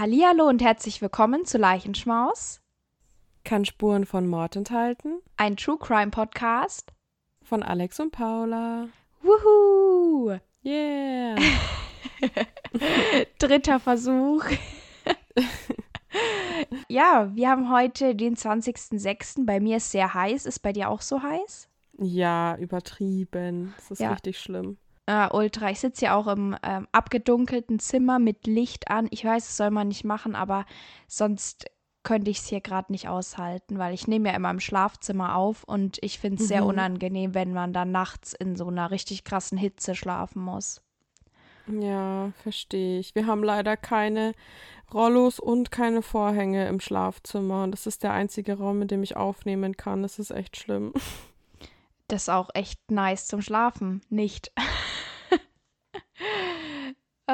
Hallihallo und herzlich willkommen zu Leichenschmaus. Kann Spuren von Mord enthalten. Ein True Crime Podcast. Von Alex und Paula. Wuhu! Yeah! Dritter Versuch. ja, wir haben heute den 20.06. Bei mir ist sehr heiß. Ist bei dir auch so heiß? Ja, übertrieben. Das ist Ja. richtig schlimm. Äh, ultra. Ich sitze ja auch im ähm, abgedunkelten Zimmer mit Licht an. Ich weiß, das soll man nicht machen, aber sonst könnte ich es hier gerade nicht aushalten, weil ich nehme ja immer im Schlafzimmer auf und ich finde es sehr Mhm. unangenehm, wenn man dann nachts in so einer richtig krassen Hitze schlafen muss. Ja, verstehe ich. Wir haben leider keine Rollos und keine Vorhänge im Schlafzimmer. Und das ist der einzige Raum, in dem ich aufnehmen kann. Das ist echt schlimm. Das ist auch echt nice zum Schlafen, nicht? äh,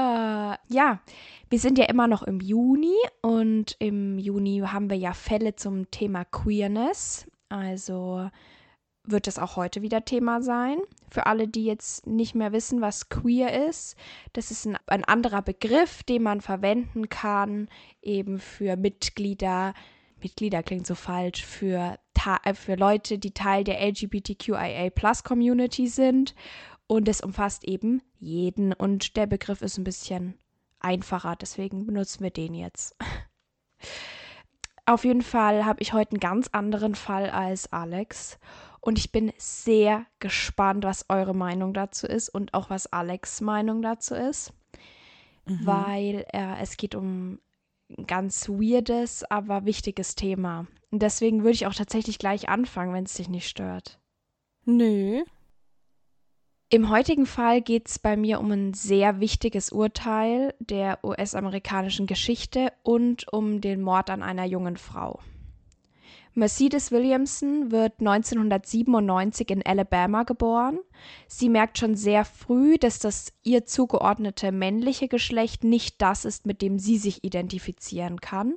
ja, wir sind ja immer noch im Juni und im Juni haben wir ja Fälle zum Thema Queerness. Also wird das auch heute wieder Thema sein. Für alle, die jetzt nicht mehr wissen, was queer ist, das ist ein, ein anderer Begriff, den man verwenden kann, eben für Mitglieder. Mitglieder klingt so falsch, für, äh, für Leute, die Teil der LGBTQIA-Plus-Community sind. Und es umfasst eben jeden. Und der Begriff ist ein bisschen einfacher, deswegen benutzen wir den jetzt. Auf jeden Fall habe ich heute einen ganz anderen Fall als Alex. Und ich bin sehr gespannt, was eure Meinung dazu ist und auch was Alex' Meinung dazu ist. Weil äh, es geht um ganz weirdes, aber wichtiges Thema. Und deswegen würde ich auch tatsächlich gleich anfangen, wenn es dich nicht stört. Nö. Im heutigen Fall geht es bei mir um ein sehr wichtiges Urteil der US-amerikanischen Geschichte und um den Mord an einer jungen Frau. Mercedes Williamson wird 1997 in Alabama geboren. Sie merkt schon sehr früh, dass das ihr zugeordnete männliche Geschlecht nicht das ist, mit dem sie sich identifizieren kann.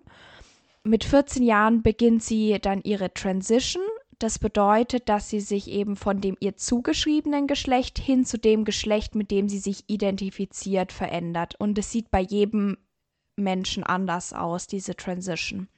Mit 14 Jahren beginnt sie dann ihre Transition. Das bedeutet, dass sie sich eben von dem ihr zugeschriebenen Geschlecht hin zu dem Geschlecht, mit dem sie sich identifiziert, verändert. Und es sieht bei jedem Menschen anders aus, diese Transition.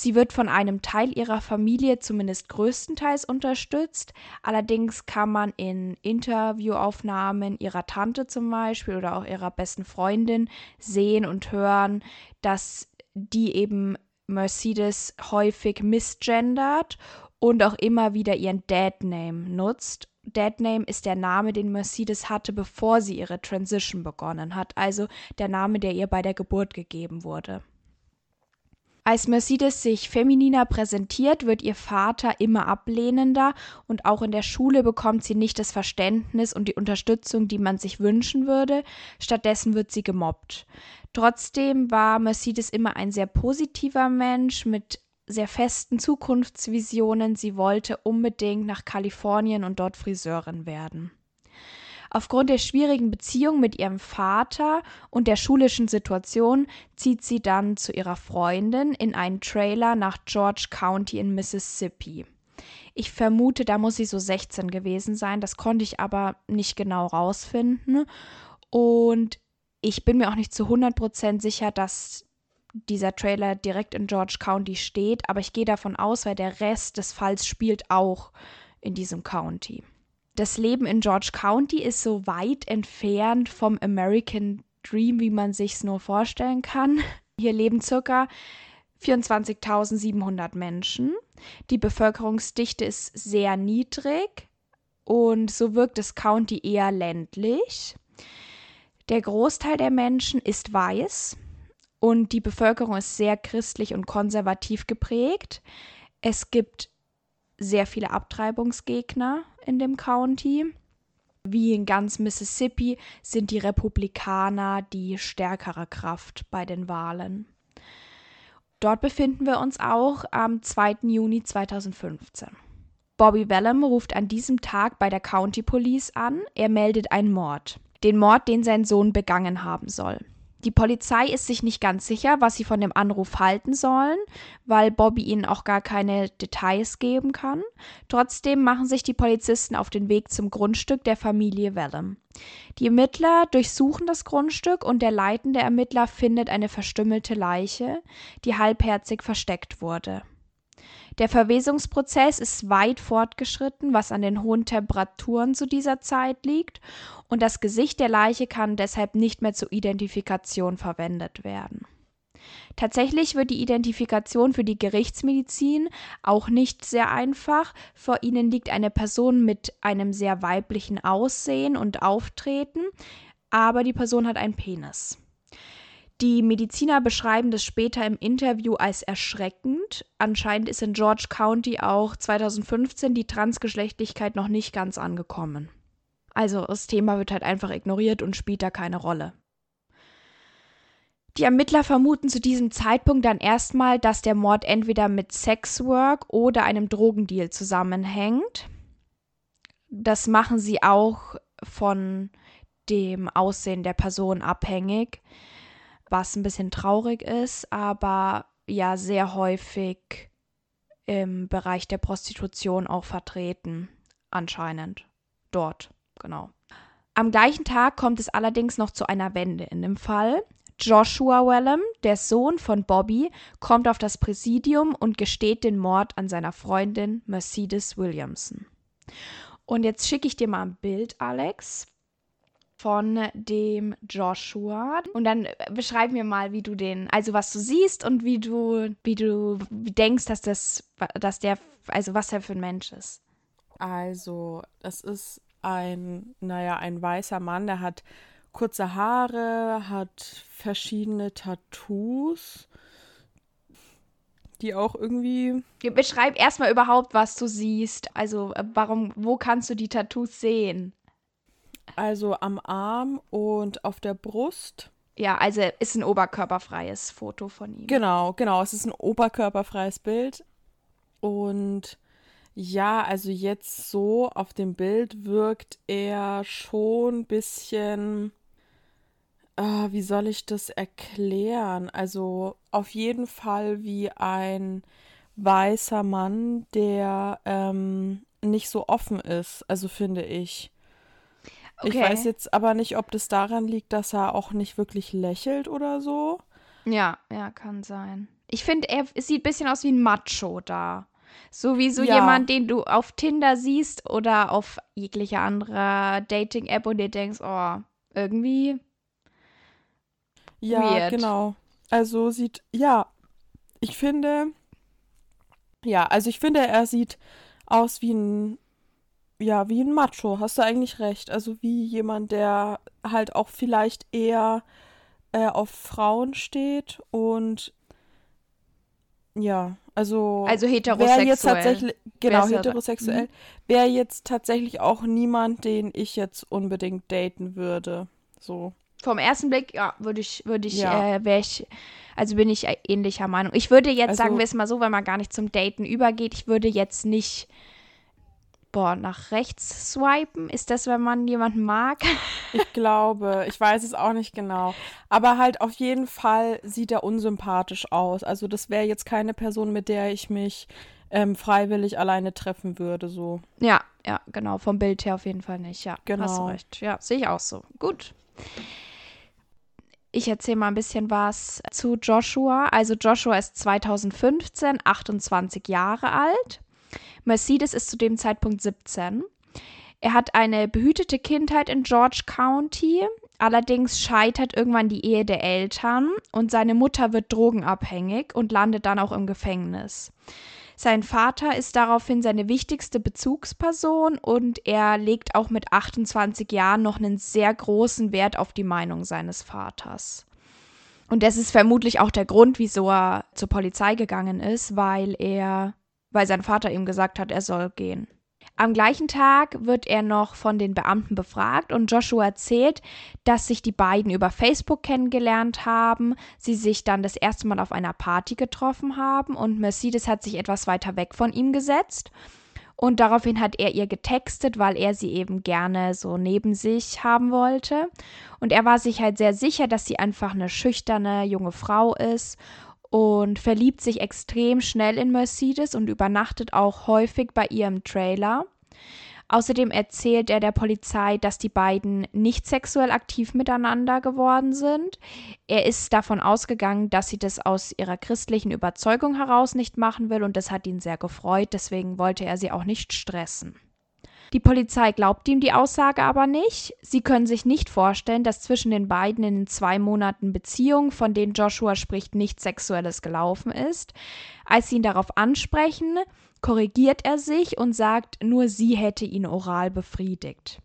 Sie wird von einem Teil ihrer Familie zumindest größtenteils unterstützt. Allerdings kann man in Interviewaufnahmen ihrer Tante zum Beispiel oder auch ihrer besten Freundin sehen und hören, dass die eben Mercedes häufig misgendert und auch immer wieder ihren Dad-Name nutzt. Dad-Name ist der Name, den Mercedes hatte, bevor sie ihre Transition begonnen hat, also der Name, der ihr bei der Geburt gegeben wurde. Als Mercedes sich femininer präsentiert, wird ihr Vater immer ablehnender und auch in der Schule bekommt sie nicht das Verständnis und die Unterstützung, die man sich wünschen würde. Stattdessen wird sie gemobbt. Trotzdem war Mercedes immer ein sehr positiver Mensch mit sehr festen Zukunftsvisionen. Sie wollte unbedingt nach Kalifornien und dort Friseurin werden. Aufgrund der schwierigen Beziehung mit ihrem Vater und der schulischen Situation zieht sie dann zu ihrer Freundin in einen Trailer nach George County in Mississippi. Ich vermute, da muss sie so 16 gewesen sein, das konnte ich aber nicht genau rausfinden. Und ich bin mir auch nicht zu 100% sicher, dass dieser Trailer direkt in George County steht, aber ich gehe davon aus, weil der Rest des Falls spielt auch in diesem County das Leben in George County ist so weit entfernt vom American Dream, wie man sich's nur vorstellen kann. Hier leben circa 24.700 Menschen. Die Bevölkerungsdichte ist sehr niedrig und so wirkt das County eher ländlich. Der Großteil der Menschen ist weiß und die Bevölkerung ist sehr christlich und konservativ geprägt. Es gibt sehr viele Abtreibungsgegner in dem County. Wie in ganz Mississippi sind die Republikaner die stärkere Kraft bei den Wahlen. Dort befinden wir uns auch am 2. Juni 2015. Bobby Vellum ruft an diesem Tag bei der County Police an. Er meldet einen Mord. Den Mord, den sein Sohn begangen haben soll. Die Polizei ist sich nicht ganz sicher, was sie von dem Anruf halten sollen, weil Bobby ihnen auch gar keine Details geben kann. Trotzdem machen sich die Polizisten auf den Weg zum Grundstück der Familie Wellham. Die Ermittler durchsuchen das Grundstück und der leitende Ermittler findet eine verstümmelte Leiche, die halbherzig versteckt wurde. Der Verwesungsprozess ist weit fortgeschritten, was an den hohen Temperaturen zu dieser Zeit liegt, und das Gesicht der Leiche kann deshalb nicht mehr zur Identifikation verwendet werden. Tatsächlich wird die Identifikation für die Gerichtsmedizin auch nicht sehr einfach. Vor ihnen liegt eine Person mit einem sehr weiblichen Aussehen und Auftreten, aber die Person hat einen Penis. Die Mediziner beschreiben das später im Interview als erschreckend. Anscheinend ist in George County auch 2015 die Transgeschlechtlichkeit noch nicht ganz angekommen. Also das Thema wird halt einfach ignoriert und spielt da keine Rolle. Die Ermittler vermuten zu diesem Zeitpunkt dann erstmal, dass der Mord entweder mit Sexwork oder einem Drogendeal zusammenhängt. Das machen sie auch von dem Aussehen der Person abhängig was ein bisschen traurig ist, aber ja sehr häufig im Bereich der Prostitution auch vertreten, anscheinend. Dort, genau. Am gleichen Tag kommt es allerdings noch zu einer Wende in dem Fall. Joshua Wellham, der Sohn von Bobby, kommt auf das Präsidium und gesteht den Mord an seiner Freundin Mercedes Williamson. Und jetzt schicke ich dir mal ein Bild, Alex, von dem Joshua. Und dann beschreib mir mal, wie du den, also was du siehst und wie du, wie du denkst, dass das, dass der, also was er für ein Mensch ist. Also, das ist ein, naja, ein weißer Mann, der hat kurze Haare, hat verschiedene Tattoos, die auch irgendwie. Beschreib erstmal überhaupt, was du siehst. Also, äh, warum, wo kannst du die Tattoos sehen? Also am Arm und auf der Brust. Ja, also ist ein oberkörperfreies Foto von ihm. Genau, genau. Es ist ein oberkörperfreies Bild. Und ja, also jetzt so auf dem Bild wirkt er schon ein bisschen. Äh, wie soll ich das erklären? Also auf jeden Fall wie ein weißer Mann, der ähm, nicht so offen ist, also finde ich. Okay. Ich weiß jetzt aber nicht, ob das daran liegt, dass er auch nicht wirklich lächelt oder so. Ja, ja, kann sein. Ich finde, er sieht ein bisschen aus wie ein Macho da. So wie so ja. jemand, den du auf Tinder siehst oder auf jeglicher anderer Dating-App und dir denkst, oh, irgendwie. Ja, weird. genau. Also sieht, ja, ich finde, ja, also ich finde, er sieht aus wie ein ja, wie ein Macho, hast du eigentlich recht. Also wie jemand, der halt auch vielleicht eher äh, auf Frauen steht und ja, also also heterosexuell. Wäre jetzt tatsächlich genau heterosexuell. Mhm. Wäre jetzt tatsächlich auch niemand, den ich jetzt unbedingt daten würde. So. Vom ersten Blick, ja, würde ich, würde ich, ja. äh, wäre ich, also bin ich ähnlicher Meinung. Ich würde jetzt, also, sagen wir es mal so, wenn man gar nicht zum Daten übergeht, ich würde jetzt nicht boah, nach rechts swipen? Ist das, wenn man jemanden mag? Ich glaube, ich weiß es auch nicht genau. Aber halt auf jeden Fall sieht er unsympathisch aus. Also das wäre jetzt keine Person, mit der ich mich ähm, freiwillig alleine treffen würde, so. Ja, ja, genau. Vom Bild her auf jeden Fall nicht. Ja, genau. hast recht. Ja, sehe ich auch so. Gut. Ich erzähle mal ein bisschen was zu Joshua. Also Joshua ist 2015 28 Jahre alt. Mercedes ist zu dem Zeitpunkt 17. Er hat eine behütete Kindheit in George County, allerdings scheitert irgendwann die Ehe der Eltern und seine Mutter wird drogenabhängig und landet dann auch im Gefängnis. Sein Vater ist daraufhin seine wichtigste Bezugsperson und er legt auch mit 28 Jahren noch einen sehr großen Wert auf die Meinung seines Vaters. Und das ist vermutlich auch der Grund, wieso er zur Polizei gegangen ist, weil er weil sein Vater ihm gesagt hat, er soll gehen. Am gleichen Tag wird er noch von den Beamten befragt und Joshua erzählt, dass sich die beiden über Facebook kennengelernt haben, sie sich dann das erste Mal auf einer Party getroffen haben und Mercedes hat sich etwas weiter weg von ihm gesetzt Und daraufhin hat er ihr getextet, weil er sie eben gerne so neben sich haben wollte. Und er war sich halt sehr sicher, dass sie einfach eine schüchterne junge Frau ist und verliebt sich extrem schnell in Mercedes und übernachtet auch häufig bei ihr im Trailer. Außerdem erzählt er der Polizei, dass die beiden nicht sexuell aktiv miteinander geworden sind. Er ist davon ausgegangen, dass sie das aus ihrer christlichen Überzeugung heraus nicht machen will und das hat ihn sehr gefreut, deswegen wollte er sie auch nicht stressen. Die Polizei glaubt ihm die Aussage aber nicht. Sie können sich nicht vorstellen, dass zwischen den beiden in den zwei Monaten Beziehung, von denen Joshua spricht, nichts Sexuelles gelaufen ist. Als sie ihn darauf ansprechen, korrigiert er sich und sagt, nur sie hätte ihn oral befriedigt.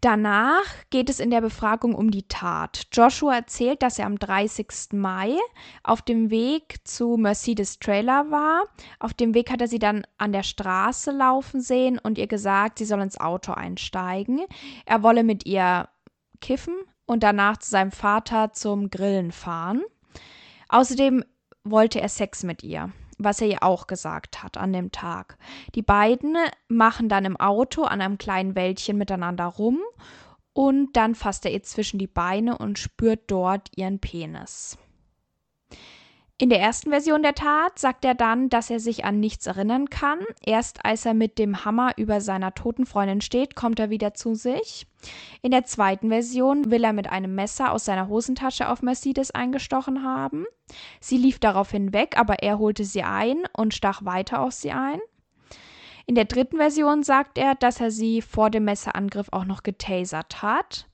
Danach geht es in der Befragung um die Tat. Joshua erzählt, dass er am 30. Mai auf dem Weg zu Mercedes Trailer war. Auf dem Weg hat er sie dann an der Straße laufen sehen und ihr gesagt, sie soll ins Auto einsteigen. Er wolle mit ihr kiffen und danach zu seinem Vater zum Grillen fahren. Außerdem wollte er Sex mit ihr was er ihr auch gesagt hat an dem Tag. Die beiden machen dann im Auto an einem kleinen Wäldchen miteinander rum und dann fasst er ihr zwischen die Beine und spürt dort ihren Penis. In der ersten Version der Tat sagt er dann, dass er sich an nichts erinnern kann. Erst als er mit dem Hammer über seiner toten Freundin steht, kommt er wieder zu sich. In der zweiten Version will er mit einem Messer aus seiner Hosentasche auf Mercedes eingestochen haben. Sie lief daraufhin weg, aber er holte sie ein und stach weiter auf sie ein. In der dritten Version sagt er, dass er sie vor dem Messerangriff auch noch getasert hat.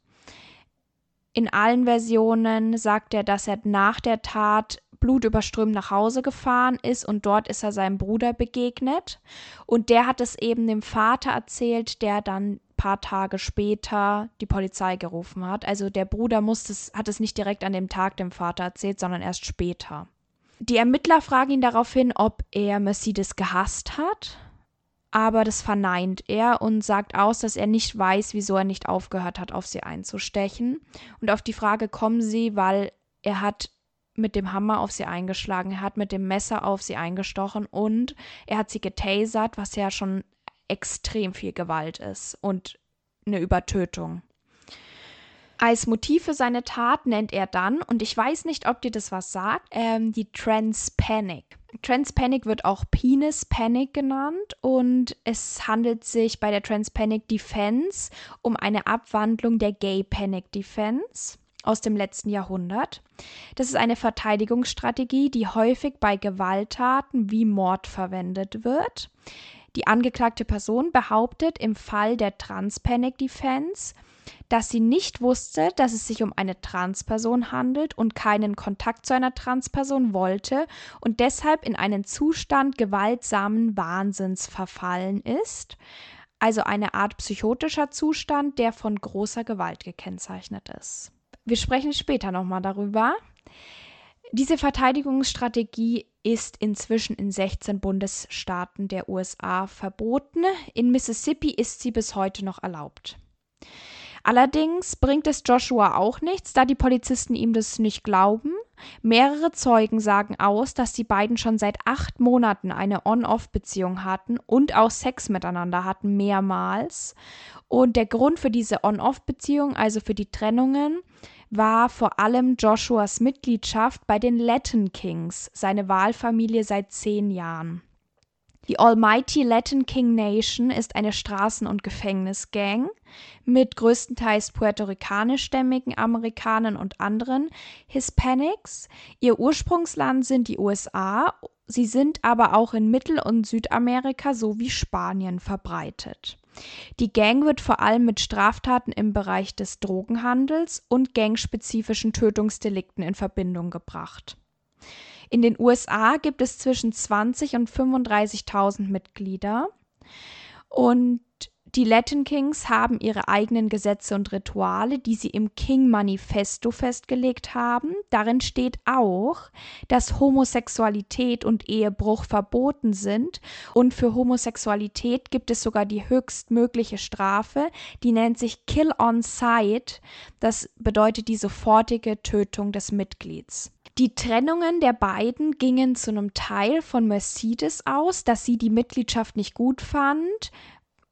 In allen Versionen sagt er, dass er nach der Tat blutüberströmt nach Hause gefahren ist und dort ist er seinem Bruder begegnet. Und der hat es eben dem Vater erzählt, der dann paar Tage später die Polizei gerufen hat. Also der Bruder musste es, hat es nicht direkt an dem Tag dem Vater erzählt, sondern erst später. Die Ermittler fragen ihn daraufhin, ob er Mercedes gehasst hat, aber das verneint er und sagt aus, dass er nicht weiß, wieso er nicht aufgehört hat, auf sie einzustechen. Und auf die Frage kommen sie, weil er hat mit dem Hammer auf sie eingeschlagen, er hat mit dem Messer auf sie eingestochen und er hat sie getasert, was ja schon extrem viel Gewalt ist und eine Übertötung. Als Motiv für seine Tat nennt er dann, und ich weiß nicht, ob dir das was sagt, ähm, die Trans Panic. Trans Panic wird auch Penis Panic genannt und es handelt sich bei der Trans Panic Defense um eine Abwandlung der Gay Panic Defense aus dem letzten Jahrhundert. Das ist eine Verteidigungsstrategie, die häufig bei Gewalttaten wie Mord verwendet wird. Die angeklagte Person behauptet im Fall der Trans-Panic Defense, dass sie nicht wusste, dass es sich um eine Transperson handelt und keinen Kontakt zu einer Transperson wollte und deshalb in einen Zustand gewaltsamen Wahnsinns verfallen ist, also eine Art psychotischer Zustand, der von großer Gewalt gekennzeichnet ist. Wir sprechen später nochmal darüber. Diese Verteidigungsstrategie ist inzwischen in 16 Bundesstaaten der USA verboten. In Mississippi ist sie bis heute noch erlaubt. Allerdings bringt es Joshua auch nichts, da die Polizisten ihm das nicht glauben. Mehrere Zeugen sagen aus, dass die beiden schon seit acht Monaten eine On-Off-Beziehung hatten und auch Sex miteinander hatten, mehrmals. Und der Grund für diese On-Off-Beziehung, also für die Trennungen, war vor allem Joshuas Mitgliedschaft bei den Latin Kings, seine Wahlfamilie seit zehn Jahren. Die Almighty Latin King Nation ist eine Straßen- und Gefängnisgang mit größtenteils puerto-ricanischstämmigen Amerikanern und anderen Hispanics. Ihr Ursprungsland sind die USA, sie sind aber auch in Mittel- und Südamerika sowie Spanien verbreitet. Die Gang wird vor allem mit Straftaten im Bereich des Drogenhandels und gangspezifischen Tötungsdelikten in Verbindung gebracht. In den USA gibt es zwischen 20 und 35.000 Mitglieder und die Latin Kings haben ihre eigenen Gesetze und Rituale, die sie im King Manifesto festgelegt haben. Darin steht auch, dass Homosexualität und Ehebruch verboten sind und für Homosexualität gibt es sogar die höchstmögliche Strafe, die nennt sich Kill on Sight. Das bedeutet die sofortige Tötung des Mitglieds. Die Trennungen der beiden gingen zu einem Teil von Mercedes aus, dass sie die Mitgliedschaft nicht gut fand,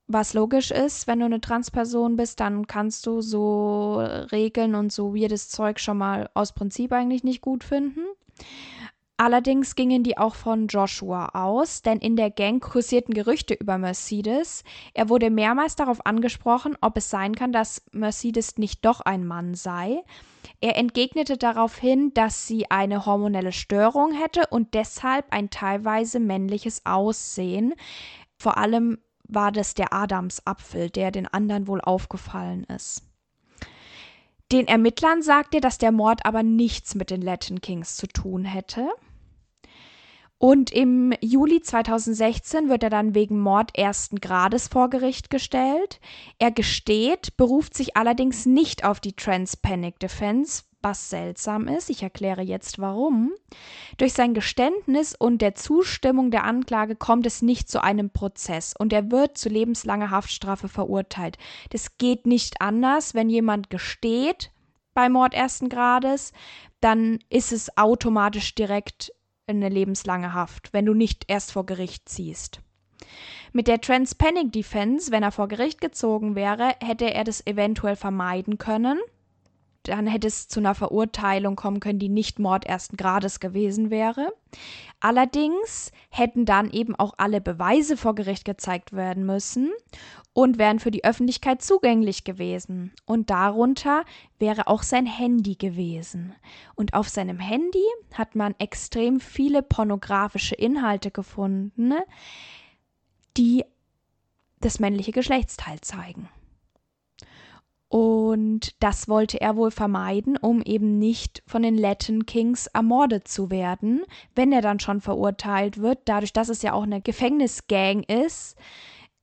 was logisch ist, wenn du eine Transperson bist, dann kannst du so Regeln und so weirdes Zeug schon mal aus Prinzip eigentlich nicht gut finden. Allerdings gingen die auch von Joshua aus, denn in der Gang kursierten Gerüchte über Mercedes. Er wurde mehrmals darauf angesprochen, ob es sein kann, dass Mercedes nicht doch ein Mann sei. Er entgegnete daraufhin, dass sie eine hormonelle Störung hätte und deshalb ein teilweise männliches Aussehen. Vor allem war das der Adamsapfel, der den anderen wohl aufgefallen ist. Den Ermittlern sagt er, dass der Mord aber nichts mit den Latin Kings zu tun hätte. Und im Juli 2016 wird er dann wegen Mord ersten Grades vor Gericht gestellt. Er gesteht, beruft sich allerdings nicht auf die Trans Panic Defense, was seltsam ist. Ich erkläre jetzt warum. Durch sein Geständnis und der Zustimmung der Anklage kommt es nicht zu einem Prozess und er wird zu lebenslanger Haftstrafe verurteilt. Das geht nicht anders, wenn jemand gesteht bei Mord ersten Grades, dann ist es automatisch direkt eine lebenslange Haft, wenn du nicht erst vor Gericht ziehst. Mit der Trans Panic Defense, wenn er vor Gericht gezogen wäre, hätte er das eventuell vermeiden können dann hätte es zu einer Verurteilung kommen können, die nicht Mord ersten Grades gewesen wäre. Allerdings hätten dann eben auch alle Beweise vor Gericht gezeigt werden müssen und wären für die Öffentlichkeit zugänglich gewesen. Und darunter wäre auch sein Handy gewesen. Und auf seinem Handy hat man extrem viele pornografische Inhalte gefunden, die das männliche Geschlechtsteil zeigen. Und das wollte er wohl vermeiden, um eben nicht von den Latin Kings ermordet zu werden, wenn er dann schon verurteilt wird. Dadurch, dass es ja auch eine Gefängnisgang ist,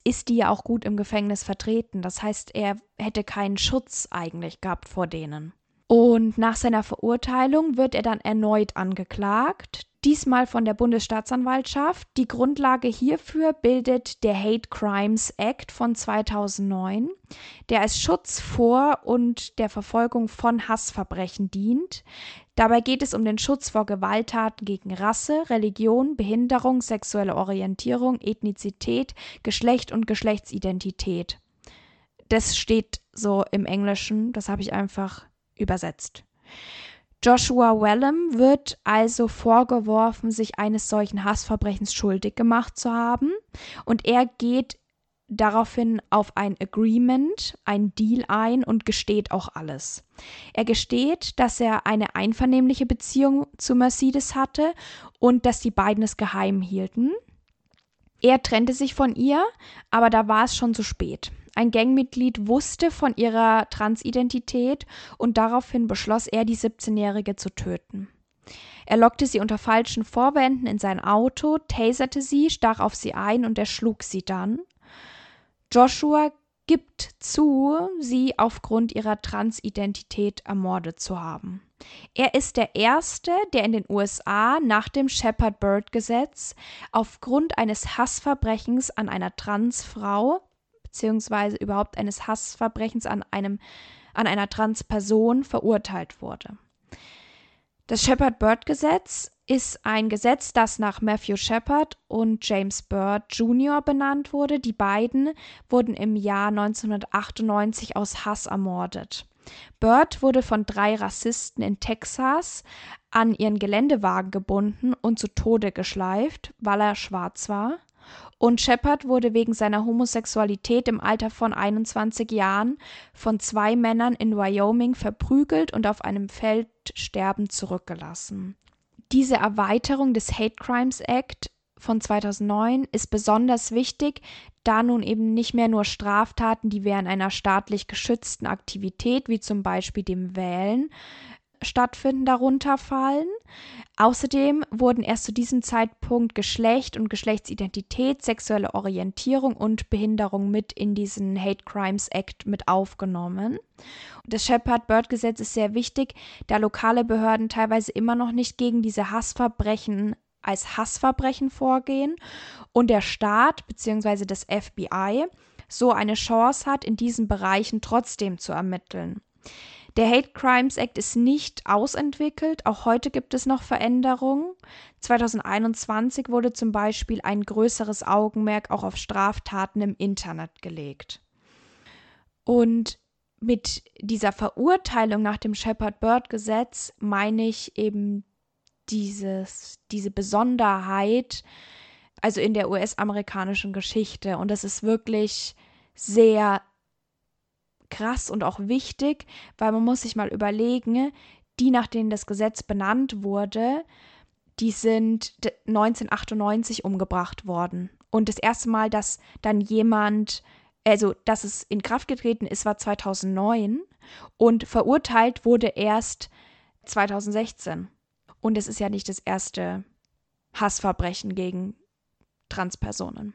ist die ja auch gut im Gefängnis vertreten. Das heißt, er hätte keinen Schutz eigentlich gehabt vor denen. Und nach seiner Verurteilung wird er dann erneut angeklagt diesmal von der Bundesstaatsanwaltschaft. Die Grundlage hierfür bildet der Hate Crimes Act von 2009, der als Schutz vor und der Verfolgung von Hassverbrechen dient. Dabei geht es um den Schutz vor Gewalttaten gegen Rasse, Religion, Behinderung, sexuelle Orientierung, Ethnizität, Geschlecht und Geschlechtsidentität. Das steht so im Englischen, das habe ich einfach übersetzt. Joshua Wellham wird also vorgeworfen, sich eines solchen Hassverbrechens schuldig gemacht zu haben. Und er geht daraufhin auf ein Agreement, ein Deal ein und gesteht auch alles. Er gesteht, dass er eine einvernehmliche Beziehung zu Mercedes hatte und dass die beiden es geheim hielten. Er trennte sich von ihr, aber da war es schon zu spät. Ein Gangmitglied wusste von ihrer Transidentität und daraufhin beschloss er, die 17-Jährige zu töten. Er lockte sie unter falschen Vorwänden in sein Auto, taserte sie, stach auf sie ein und erschlug sie dann. Joshua gibt zu, sie aufgrund ihrer Transidentität ermordet zu haben. Er ist der Erste, der in den USA nach dem Shepard-Bird-Gesetz aufgrund eines Hassverbrechens an einer Transfrau beziehungsweise überhaupt eines Hassverbrechens an einem an einer Transperson verurteilt wurde. Das Shepard-Bird-Gesetz ist ein Gesetz, das nach Matthew Shepard und James Bird Jr. benannt wurde. Die beiden wurden im Jahr 1998 aus Hass ermordet. Bird wurde von drei Rassisten in Texas an ihren Geländewagen gebunden und zu Tode geschleift, weil er schwarz war und Shepard wurde wegen seiner Homosexualität im Alter von 21 Jahren von zwei Männern in Wyoming verprügelt und auf einem Feld sterbend zurückgelassen. Diese Erweiterung des Hate Crimes Act von 2009 ist besonders wichtig, da nun eben nicht mehr nur Straftaten, die während einer staatlich geschützten Aktivität wie zum Beispiel dem Wählen stattfinden, darunter fallen. Außerdem wurden erst zu diesem Zeitpunkt Geschlecht und Geschlechtsidentität, sexuelle Orientierung und Behinderung mit in diesen Hate Crimes Act mit aufgenommen. Das Shepard-Bird-Gesetz ist sehr wichtig, da lokale Behörden teilweise immer noch nicht gegen diese Hassverbrechen als Hassverbrechen vorgehen und der Staat bzw. das FBI so eine Chance hat, in diesen Bereichen trotzdem zu ermitteln. Der Hate Crimes Act ist nicht ausentwickelt. Auch heute gibt es noch Veränderungen. 2021 wurde zum Beispiel ein größeres Augenmerk auch auf Straftaten im Internet gelegt. Und mit dieser Verurteilung nach dem Shepard-Bird-Gesetz meine ich eben dieses, diese Besonderheit, also in der US-amerikanischen Geschichte. Und das ist wirklich sehr krass und auch wichtig, weil man muss sich mal überlegen, die, nach denen das Gesetz benannt wurde, die sind 1998 umgebracht worden. Und das erste Mal, dass dann jemand, also dass es in Kraft getreten ist, war 2009 und verurteilt wurde erst 2016. Und es ist ja nicht das erste Hassverbrechen gegen Transpersonen.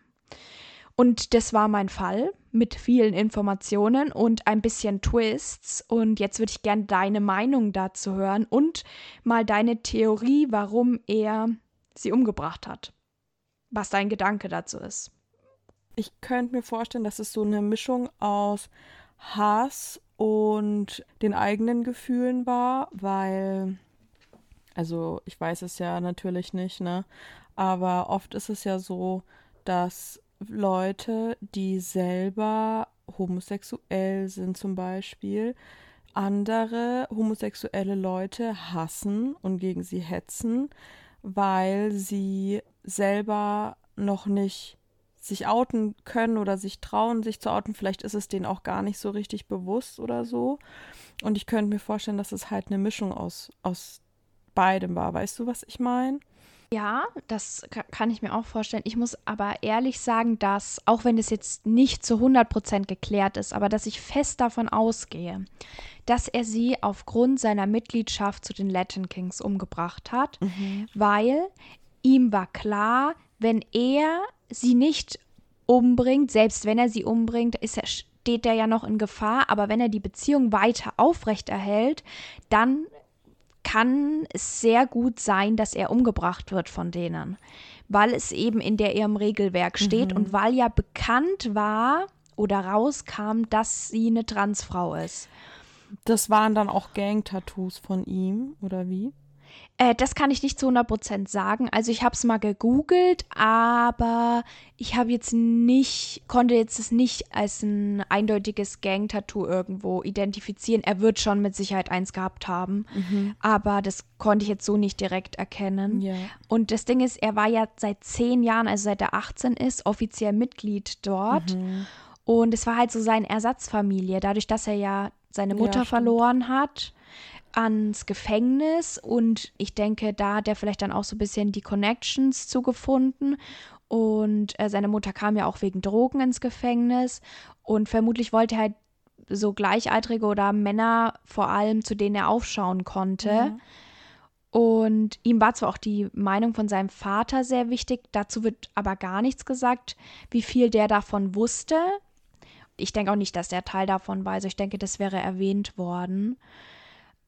Und das war mein Fall mit vielen Informationen und ein bisschen Twists. Und jetzt würde ich gerne deine Meinung dazu hören und mal deine Theorie, warum er sie umgebracht hat. Was dein Gedanke dazu ist. Ich könnte mir vorstellen, dass es so eine Mischung aus Hass und den eigenen Gefühlen war, weil, also ich weiß es ja natürlich nicht, ne? Aber oft ist es ja so, dass Leute, die selber homosexuell sind zum Beispiel, andere homosexuelle Leute hassen und gegen sie hetzen, weil sie selber noch nicht sich outen können oder sich trauen, sich zu outen. Vielleicht ist es denen auch gar nicht so richtig bewusst oder so. Und ich könnte mir vorstellen, dass es halt eine Mischung aus, aus beidem war. Weißt du, was ich meine? Ja, das kann ich mir auch vorstellen. Ich muss aber ehrlich sagen, dass, auch wenn es jetzt nicht zu 100% geklärt ist, aber dass ich fest davon ausgehe, dass er sie aufgrund seiner Mitgliedschaft zu den Latin Kings umgebracht hat, mhm. weil ihm war klar, wenn er sie nicht umbringt, selbst wenn er sie umbringt, ist er, steht er ja noch in Gefahr, aber wenn er die Beziehung weiter aufrechterhält, dann kann es sehr gut sein, dass er umgebracht wird von denen, weil es eben in der ihrem Regelwerk steht mhm. und weil ja bekannt war oder rauskam, dass sie eine Transfrau ist. Das waren dann auch Gang-Tattoos von ihm, oder wie? Äh, das kann ich nicht zu 100% sagen. Also ich habe es mal gegoogelt, aber ich habe jetzt nicht, konnte jetzt es nicht als ein eindeutiges Gang-Tattoo irgendwo identifizieren. Er wird schon mit Sicherheit eins gehabt haben, mhm. aber das konnte ich jetzt so nicht direkt erkennen. Yeah. Und das Ding ist, er war ja seit zehn Jahren, also seit er 18 ist, offiziell Mitglied dort. Mhm. Und es war halt so seine Ersatzfamilie, dadurch, dass er ja seine Mutter ja, verloren hat ans Gefängnis und ich denke, da hat er vielleicht dann auch so ein bisschen die Connections zugefunden. Und äh, seine Mutter kam ja auch wegen Drogen ins Gefängnis und vermutlich wollte er halt so Gleichaltrige oder Männer vor allem, zu denen er aufschauen konnte. Ja. Und ihm war zwar auch die Meinung von seinem Vater sehr wichtig, dazu wird aber gar nichts gesagt, wie viel der davon wusste. Ich denke auch nicht, dass der Teil davon war. Also ich denke, das wäre erwähnt worden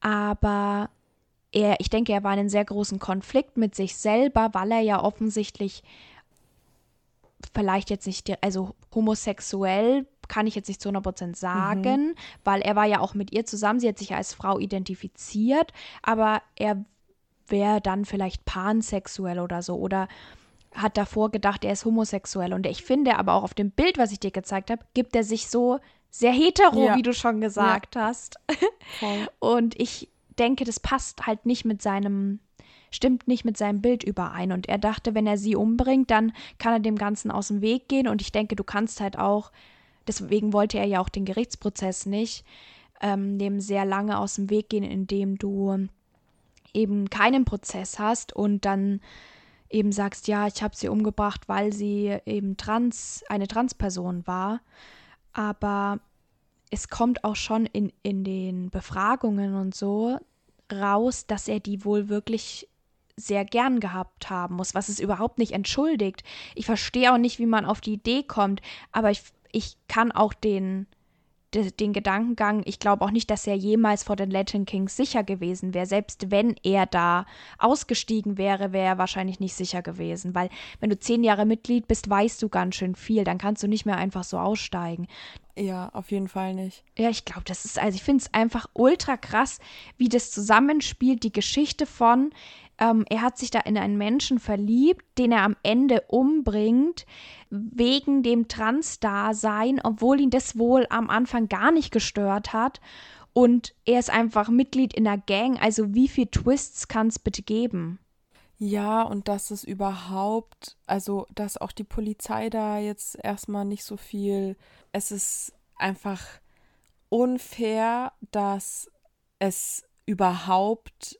aber er, ich denke, er war in einem sehr großen Konflikt mit sich selber, weil er ja offensichtlich vielleicht jetzt nicht, also homosexuell kann ich jetzt nicht zu 100% sagen, mhm. weil er war ja auch mit ihr zusammen, sie hat sich als Frau identifiziert, aber er wäre dann vielleicht pansexuell oder so oder hat davor gedacht, er ist homosexuell und ich finde aber auch auf dem Bild, was ich dir gezeigt habe, gibt er sich so sehr hetero, ja. wie du schon gesagt ja. hast. Und ich denke, das passt halt nicht mit seinem, stimmt nicht mit seinem Bild überein. Und er dachte, wenn er sie umbringt, dann kann er dem Ganzen aus dem Weg gehen. Und ich denke, du kannst halt auch, deswegen wollte er ja auch den Gerichtsprozess nicht, ähm, dem sehr lange aus dem Weg gehen, indem du eben keinen Prozess hast und dann eben sagst, ja, ich habe sie umgebracht, weil sie eben trans, eine Transperson war aber es kommt auch schon in, in den Befragungen und so raus, dass er die wohl wirklich sehr gern gehabt haben muss, was es überhaupt nicht entschuldigt. Ich verstehe auch nicht, wie man auf die Idee kommt, aber ich, ich kann auch den, de, den Gedankengang, ich glaube auch nicht, dass er jemals vor den Latin Kings sicher gewesen wäre. Selbst wenn er da ausgestiegen wäre, wäre er wahrscheinlich nicht sicher gewesen. Weil wenn du zehn Jahre Mitglied bist, weißt du ganz schön viel. Dann kannst du nicht mehr einfach so aussteigen. Ja, auf jeden Fall nicht. Ja, ich glaube, das ist, also ich finde es einfach ultra krass, wie das zusammenspielt, die Geschichte von, ähm, er hat sich da in einen Menschen verliebt, den er am Ende umbringt, wegen dem Trans-Dasein, obwohl ihn das wohl am Anfang gar nicht gestört hat. Und er ist einfach Mitglied in der Gang. Also wie viele Twists kann es bitte geben? Ja, und dass es überhaupt, also dass auch die Polizei da jetzt erstmal nicht so viel, es ist einfach unfair, dass es überhaupt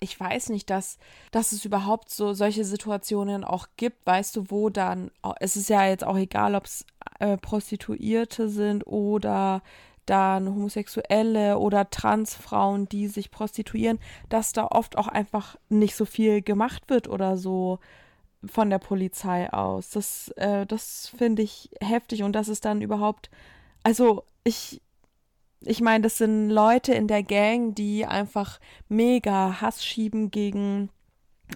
ich weiß nicht, dass, dass es überhaupt so solche Situationen auch gibt, weißt du, wo dann, es ist ja jetzt auch egal, ob es äh, Prostituierte sind oder dann Homosexuelle oder Transfrauen, die sich prostituieren, dass da oft auch einfach nicht so viel gemacht wird oder so von der Polizei aus. Das, äh, das finde ich heftig und dass es dann überhaupt, also ich, ich meine, das sind Leute in der Gang, die einfach mega Hass schieben gegen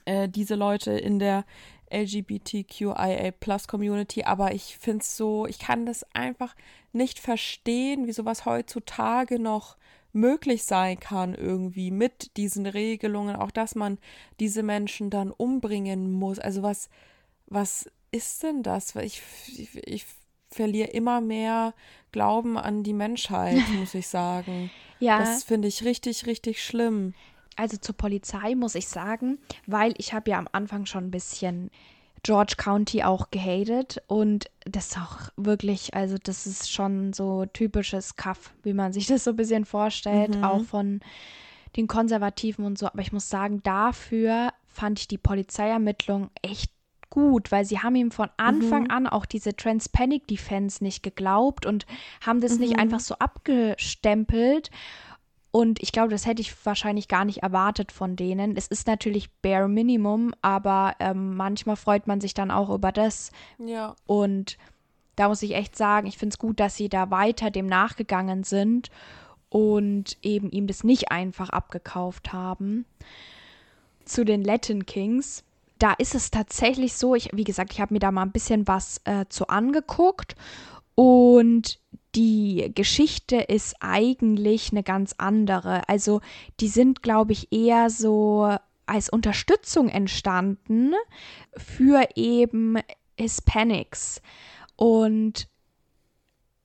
äh, diese Leute in der LGBTQIA Plus Community, aber ich finde es so, ich kann das einfach nicht verstehen, wie sowas heutzutage noch möglich sein kann irgendwie mit diesen Regelungen, auch dass man diese Menschen dann umbringen muss. Also was, was ist denn das? Ich, ich, ich verliere immer mehr Glauben an die Menschheit, muss ich sagen. ja. Das finde ich richtig, richtig schlimm. Also zur Polizei muss ich sagen, weil ich habe ja am Anfang schon ein bisschen George County auch gehatet und das ist auch wirklich, also das ist schon so typisches Kaff, wie man sich das so ein bisschen vorstellt, mhm. auch von den Konservativen und so. Aber ich muss sagen, dafür fand ich die Polizeiermittlung echt gut, weil sie haben ihm von Anfang mhm. an auch diese Trans-Panic Defense nicht geglaubt und haben das mhm. nicht einfach so abgestempelt. Und ich glaube, das hätte ich wahrscheinlich gar nicht erwartet von denen. Es ist natürlich bare Minimum, aber ähm, manchmal freut man sich dann auch über das. Ja. Und da muss ich echt sagen, ich finde es gut, dass sie da weiter dem nachgegangen sind und eben ihm das nicht einfach abgekauft haben. Zu den Latin Kings da ist es tatsächlich so, ich, wie gesagt, ich habe mir da mal ein bisschen was äh, zu angeguckt und die Geschichte ist eigentlich eine ganz andere. Also die sind, glaube ich, eher so als Unterstützung entstanden für eben Hispanics und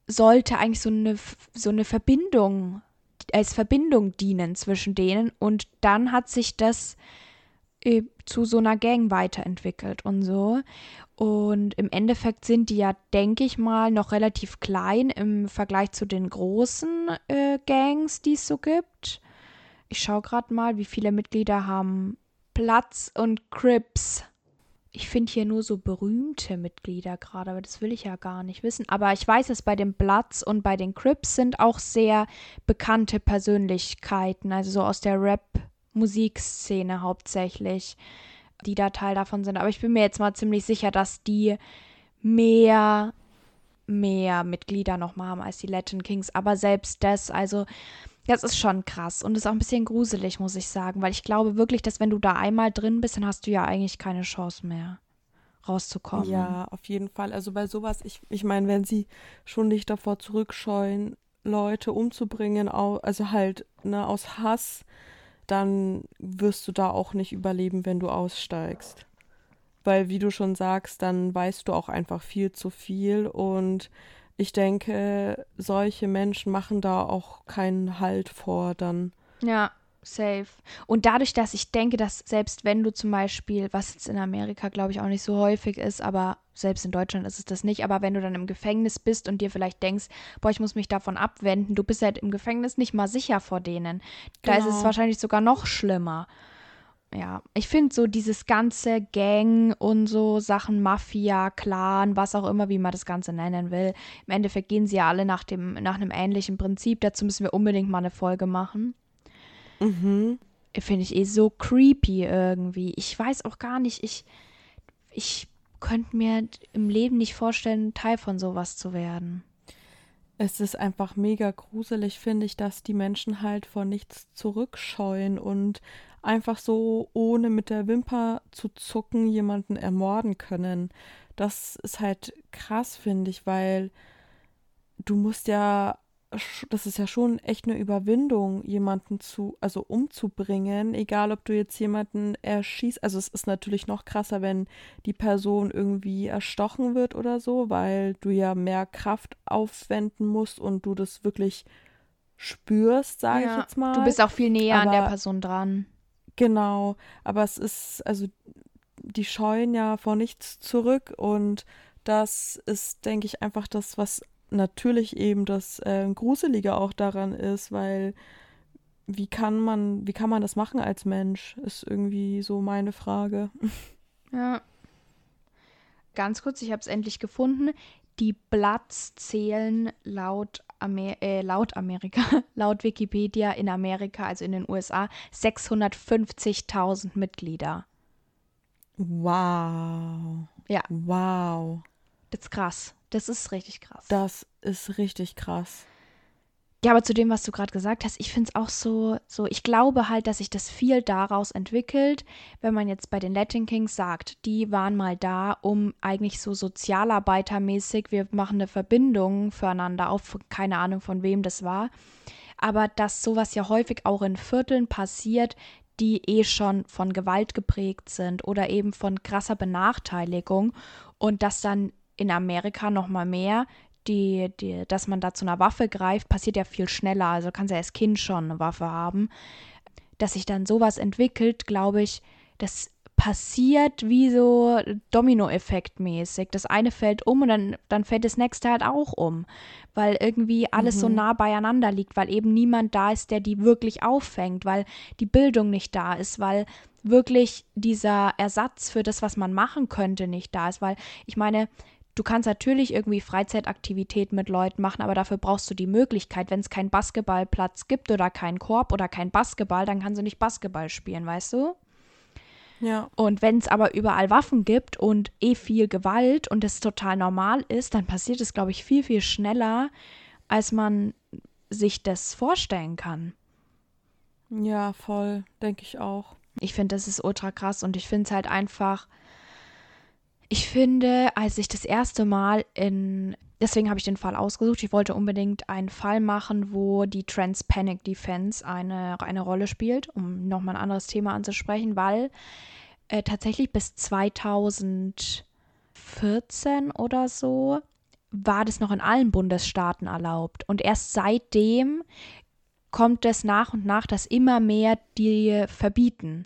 sollte eigentlich so eine, so eine Verbindung, als Verbindung dienen zwischen denen. Und dann hat sich das zu so einer Gang weiterentwickelt und so. Und im Endeffekt sind die ja, denke ich mal, noch relativ klein im Vergleich zu den großen äh, Gangs, die es so gibt. Ich schaue gerade mal, wie viele Mitglieder haben Platz und Crips. Ich finde hier nur so berühmte Mitglieder gerade, aber das will ich ja gar nicht wissen. Aber ich weiß, dass bei dem Platz und bei den Crips sind auch sehr bekannte Persönlichkeiten, also so aus der Rap- Musikszene hauptsächlich, die da Teil davon sind. Aber ich bin mir jetzt mal ziemlich sicher, dass die mehr, mehr Mitglieder nochmal haben als die Latin Kings. Aber selbst das, also das ist schon krass und ist auch ein bisschen gruselig, muss ich sagen, weil ich glaube wirklich, dass wenn du da einmal drin bist, dann hast du ja eigentlich keine Chance mehr rauszukommen. Ja, auf jeden Fall. Also bei sowas, ich, ich meine, wenn sie schon nicht davor zurückscheuen, Leute umzubringen, also halt ne, aus Hass, dann wirst du da auch nicht überleben, wenn du aussteigst. Weil, wie du schon sagst, dann weißt du auch einfach viel zu viel und ich denke, solche Menschen machen da auch keinen Halt vor dann. Ja, safe. Und dadurch, dass ich denke, dass selbst wenn du zum Beispiel, was jetzt in Amerika, glaube ich, auch nicht so häufig ist, aber selbst in Deutschland ist es das nicht, aber wenn du dann im Gefängnis bist und dir vielleicht denkst, boah, ich muss mich davon abwenden, du bist halt im Gefängnis nicht mal sicher vor denen. Da ist es genau. wahrscheinlich sogar noch schlimmer. Ja, ich finde so dieses ganze Gang und so Sachen Mafia, Clan, was auch immer, wie man das Ganze nennen will. Im Endeffekt gehen sie ja alle nach dem nach einem ähnlichen Prinzip. Dazu müssen wir unbedingt mal eine Folge machen. Mhm. Finde ich eh so creepy irgendwie. Ich weiß auch gar nicht, ich, ich könnte mir im Leben nicht vorstellen, Teil von sowas zu werden. es ist einfach mega gruselig, finde ich, dass die Menschen halt vor nichts zurückscheuen und einfach so, ohne mit der Wimper zu zucken, jemanden ermorden können. Das ist halt krass, finde ich, weil du musst ja das ist ja schon echt eine Überwindung, jemanden zu, also umzubringen, egal ob du jetzt jemanden erschießt. Also es ist natürlich noch krasser, wenn die Person irgendwie erstochen wird oder so, weil du ja mehr Kraft aufwenden musst und du das wirklich spürst, sage ja, ich jetzt mal. Du bist auch viel näher aber, an der Person dran. Genau, aber es ist, also die scheuen ja vor nichts zurück und das ist, denke ich, einfach das, was natürlich eben das äh, Gruselige auch daran ist, weil wie kann man, wie kann man das machen als Mensch, ist irgendwie so meine Frage. Ja. Ganz kurz, ich habe es endlich gefunden. Die Bloods zählen laut, Amer äh, laut Amerika, laut Wikipedia in Amerika, also in den USA, 650.000 Mitglieder. Wow. Ja. Wow. Das ist krass. Das ist richtig krass. Das ist richtig krass. Ja, aber zu dem, was du gerade gesagt hast, ich finde es auch so, so, ich glaube halt, dass sich das viel daraus entwickelt, wenn man jetzt bei den Latin Kings sagt, die waren mal da, um eigentlich so sozialarbeitermäßig, wir machen eine Verbindung füreinander auf, keine Ahnung von wem das war, aber dass sowas ja häufig auch in Vierteln passiert, die eh schon von Gewalt geprägt sind oder eben von krasser Benachteiligung und dass dann in Amerika noch mal mehr, die, die, dass man da zu einer Waffe greift, passiert ja viel schneller. Also kannst ja als Kind schon eine Waffe haben. Dass sich dann sowas entwickelt, glaube ich, das passiert wie so Domino-Effekt mäßig. Das eine fällt um und dann, dann fällt das nächste halt auch um, weil irgendwie alles mhm. so nah beieinander liegt, weil eben niemand da ist, der die wirklich auffängt, weil die Bildung nicht da ist, weil wirklich dieser Ersatz für das, was man machen könnte, nicht da ist, weil ich meine, Du kannst natürlich irgendwie Freizeitaktivitäten mit Leuten machen, aber dafür brauchst du die Möglichkeit. Wenn es keinen Basketballplatz gibt oder keinen Korb oder kein Basketball, dann kannst du nicht Basketball spielen, weißt du? Ja. Und wenn es aber überall Waffen gibt und eh viel Gewalt und es total normal ist, dann passiert es, glaube ich, viel, viel schneller, als man sich das vorstellen kann. Ja, voll, denke ich auch. Ich finde, das ist ultra krass und ich finde es halt einfach ich finde, als ich das erste Mal in Deswegen habe ich den Fall ausgesucht. Ich wollte unbedingt einen Fall machen, wo die Trans Panic Defense eine, eine Rolle spielt, um nochmal ein anderes Thema anzusprechen, weil äh, tatsächlich bis 2014 oder so war das noch in allen Bundesstaaten erlaubt. Und erst seitdem kommt es nach und nach, dass immer mehr die verbieten.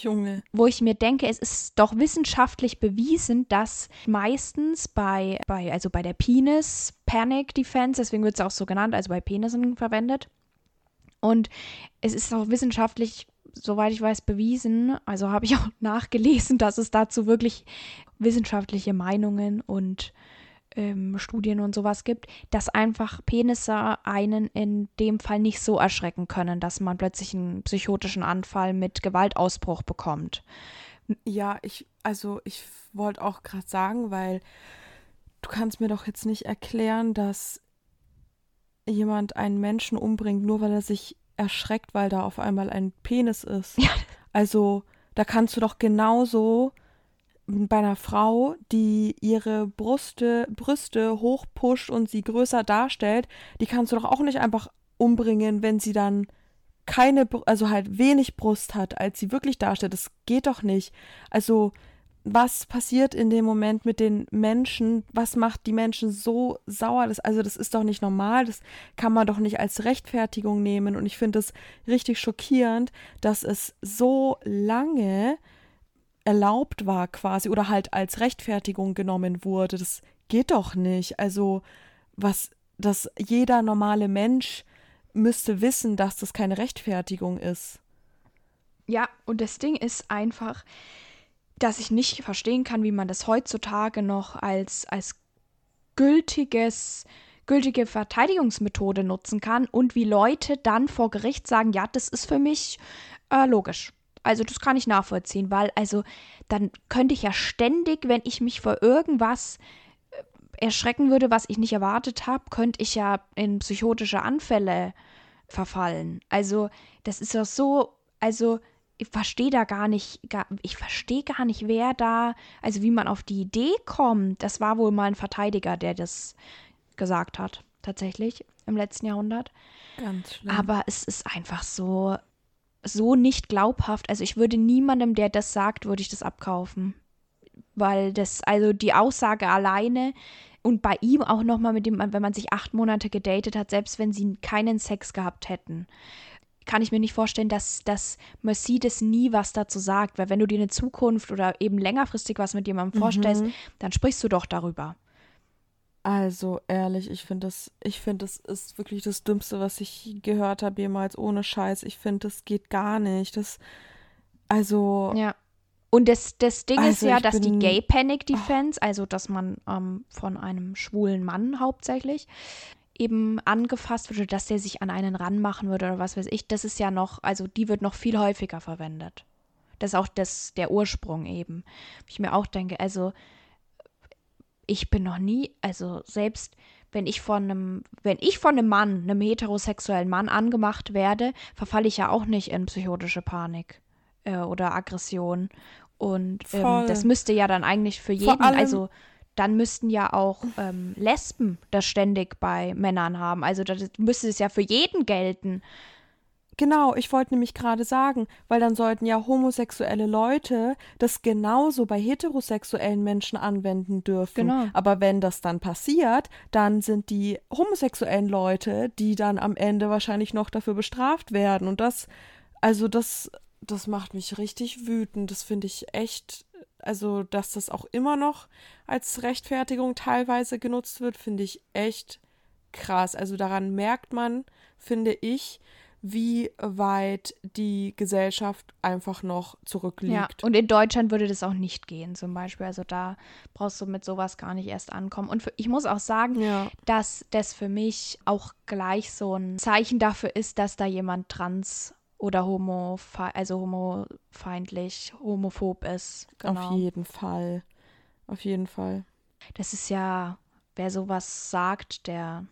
Junge. Wo ich mir denke, es ist doch wissenschaftlich bewiesen, dass meistens bei, bei also bei der Penis Panic Defense, deswegen wird es auch so genannt, also bei Penissen verwendet. Und es ist auch wissenschaftlich, soweit ich weiß, bewiesen, also habe ich auch nachgelesen, dass es dazu wirklich wissenschaftliche Meinungen und ähm, Studien und sowas gibt, dass einfach Penisse einen in dem Fall nicht so erschrecken können, dass man plötzlich einen psychotischen Anfall mit Gewaltausbruch bekommt. Ja, ich, also ich wollte auch gerade sagen, weil du kannst mir doch jetzt nicht erklären, dass jemand einen Menschen umbringt, nur weil er sich erschreckt, weil da auf einmal ein Penis ist. Ja. Also da kannst du doch genauso bei einer Frau, die ihre Brüste, Brüste hochpusht und sie größer darstellt, die kannst du doch auch nicht einfach umbringen, wenn sie dann keine, also halt wenig Brust hat, als sie wirklich darstellt. Das geht doch nicht. Also, was passiert in dem Moment mit den Menschen? Was macht die Menschen so sauer? Das, also, das ist doch nicht normal. Das kann man doch nicht als Rechtfertigung nehmen. Und ich finde es richtig schockierend, dass es so lange erlaubt war quasi oder halt als Rechtfertigung genommen wurde. Das geht doch nicht. Also was, dass jeder normale Mensch müsste wissen, dass das keine Rechtfertigung ist. Ja, und das Ding ist einfach, dass ich nicht verstehen kann, wie man das heutzutage noch als, als gültiges, gültige Verteidigungsmethode nutzen kann und wie Leute dann vor Gericht sagen, ja, das ist für mich äh, logisch. Also das kann ich nachvollziehen, weil also dann könnte ich ja ständig, wenn ich mich vor irgendwas erschrecken würde, was ich nicht erwartet habe, könnte ich ja in psychotische Anfälle verfallen. Also, das ist ja so, also ich verstehe da gar nicht, gar, ich verstehe gar nicht, wer da, also wie man auf die Idee kommt. Das war wohl mal ein Verteidiger, der das gesagt hat, tatsächlich im letzten Jahrhundert. Ganz schlimm. Aber es ist einfach so, so nicht glaubhaft. Also ich würde niemandem, der das sagt, würde ich das abkaufen. Weil das, also die Aussage alleine und bei ihm auch nochmal mit dem, wenn man sich acht Monate gedatet hat, selbst wenn sie keinen Sex gehabt hätten, kann ich mir nicht vorstellen, dass, dass Mercedes nie was dazu sagt. Weil wenn du dir eine Zukunft oder eben längerfristig was mit jemandem vorstellst, Mhm. dann sprichst du doch darüber. Also ehrlich, ich finde das, ich finde das ist wirklich das Dümmste, was ich gehört habe jemals, ohne Scheiß. Ich finde, das geht gar nicht. Das, also, Ja. Und das, das Ding ist Also ja, ich dass die bin- Gay Panic Defense, also dass man ähm, von einem schwulen Mann hauptsächlich eben angefasst würde, dass der sich an einen ranmachen würde oder was weiß ich, das ist ja noch, also die wird noch viel häufiger verwendet. Das ist auch das, der Ursprung eben. Ich mir auch denke, also ich bin noch nie, also selbst wenn ich von einem, wenn ich von einem Mann, einem heterosexuellen Mann angemacht werde, verfalle ich ja auch nicht in psychotische Panik äh, oder Aggression. Und ähm, das müsste ja dann eigentlich für jeden, also dann müssten ja auch ähm, Lesben das ständig bei Männern haben. Also das müsste es ja für jeden gelten. Genau, ich wollte nämlich gerade sagen, weil dann sollten ja homosexuelle Leute das genauso bei heterosexuellen Menschen anwenden dürfen. Genau. Aber wenn das dann passiert, dann sind die homosexuellen Leute, die dann am Ende wahrscheinlich noch dafür bestraft werden. Und das, also das, das macht mich richtig wütend. Das finde ich echt, also dass das auch immer noch als Rechtfertigung teilweise genutzt wird, finde ich echt krass. Also daran merkt man, finde ich, wie weit die Gesellschaft einfach noch zurückliegt. Ja, und in Deutschland würde das auch nicht gehen, zum Beispiel. Also da brauchst du mit sowas gar nicht erst ankommen. Und für, ich muss auch sagen, Ja. dass das für mich auch gleich so ein Zeichen dafür ist, dass da jemand trans oder homo, also homofeindlich, homophob ist. Genau. Auf jeden Fall. Auf jeden Fall. Das ist ja, wer sowas sagt, der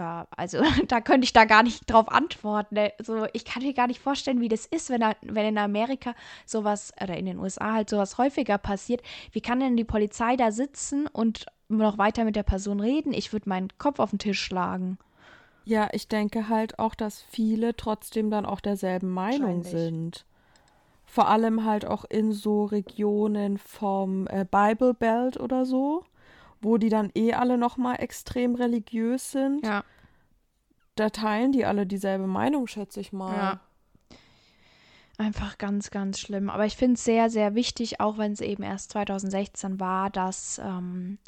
da, also da könnte ich da gar nicht drauf antworten. Ne? So, ich kann mir gar nicht vorstellen, wie das ist, wenn, da, wenn in Amerika sowas, oder in den USA halt sowas häufiger passiert. Wie kann denn die Polizei da sitzen und noch weiter mit der Person reden? Ich würde meinen Kopf auf den Tisch schlagen. Ja, ich denke halt auch, dass viele trotzdem dann auch derselben Meinung sind. Vor allem halt auch in so Regionen vom äh, Bible Belt oder so, wo die dann eh alle nochmal extrem religiös sind. Ja. Da teilen die alle dieselbe Meinung, schätze ich mal. Ja. Einfach ganz, ganz schlimm. Aber ich finde es sehr, sehr wichtig, auch wenn es eben erst 2016 war, dass, ähm,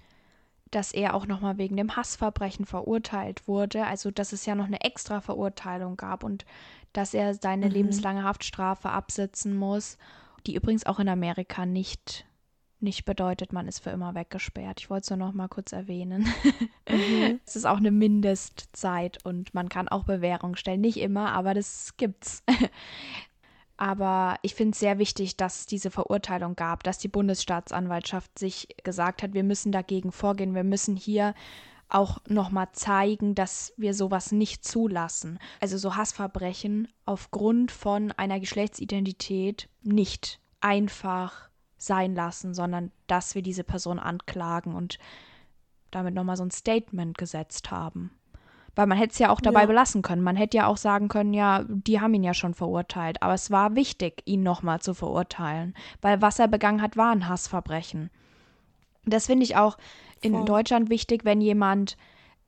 dass er auch nochmal wegen dem Hassverbrechen verurteilt wurde. Also, dass es ja noch eine extra Verurteilung gab und dass er seine Mhm. lebenslange Haftstrafe absitzen muss, die übrigens auch in Amerika nicht, nicht bedeutet, man ist für immer weggesperrt. Ich wollte es nur noch mal kurz erwähnen. Mhm. Es ist auch eine Mindestzeit und man kann auch Bewährung stellen. Nicht immer, aber das gibt's. Aber ich finde es sehr wichtig, dass es diese Verurteilung gab, dass die Bundesstaatsanwaltschaft sich gesagt hat, wir müssen dagegen vorgehen, wir müssen hier auch nochmal zeigen, dass wir sowas nicht zulassen. Also so Hassverbrechen aufgrund von einer Geschlechtsidentität nicht einfach sein lassen, sondern dass wir diese Person anklagen und damit nochmal so ein Statement gesetzt haben. Weil man hätte es ja auch dabei Ja. belassen können. Man hätte ja auch sagen können, ja, die haben ihn ja schon verurteilt. Aber es war wichtig, ihn nochmal zu verurteilen. Weil was er begangen hat, war ein Hassverbrechen. Das finde ich auch in Voll. Deutschland wichtig, wenn jemand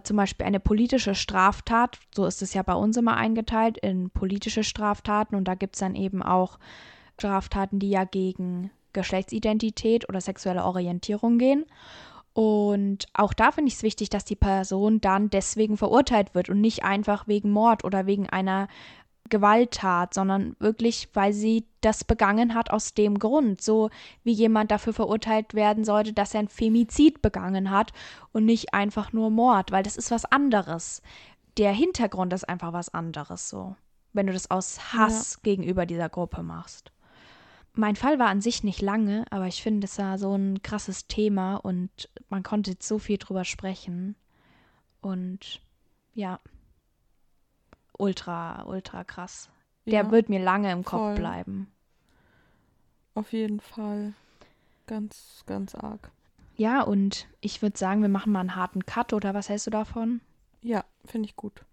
zum Beispiel eine politische Straftat, so ist es ja bei uns immer eingeteilt, in politische Straftaten und da gibt es dann eben auch Straftaten, die ja gegen Geschlechtsidentität oder sexuelle Orientierung gehen. Und auch da finde ich es wichtig, dass die Person dann deswegen verurteilt wird und nicht einfach wegen Mord oder wegen einer Gewalttat, sondern wirklich, weil sie das begangen hat aus dem Grund. So wie jemand dafür verurteilt werden sollte, dass er ein Femizid begangen hat und nicht einfach nur Mord, weil das ist was anderes. Der Hintergrund ist einfach was anderes so, wenn du das aus Hass gegenüber dieser Gruppe machst. Mein Fall war an sich nicht lange, aber ich finde, es war so ein krasses Thema und man konnte jetzt so viel drüber sprechen. Und ja, ultra, ultra krass. Der Ja, wird mir lange im voll. Kopf bleiben. Auf jeden Fall. Ganz, ganz arg. Ja, und ich würde sagen, wir machen mal einen harten Cut, oder was hältst du davon? Ja, finde ich gut.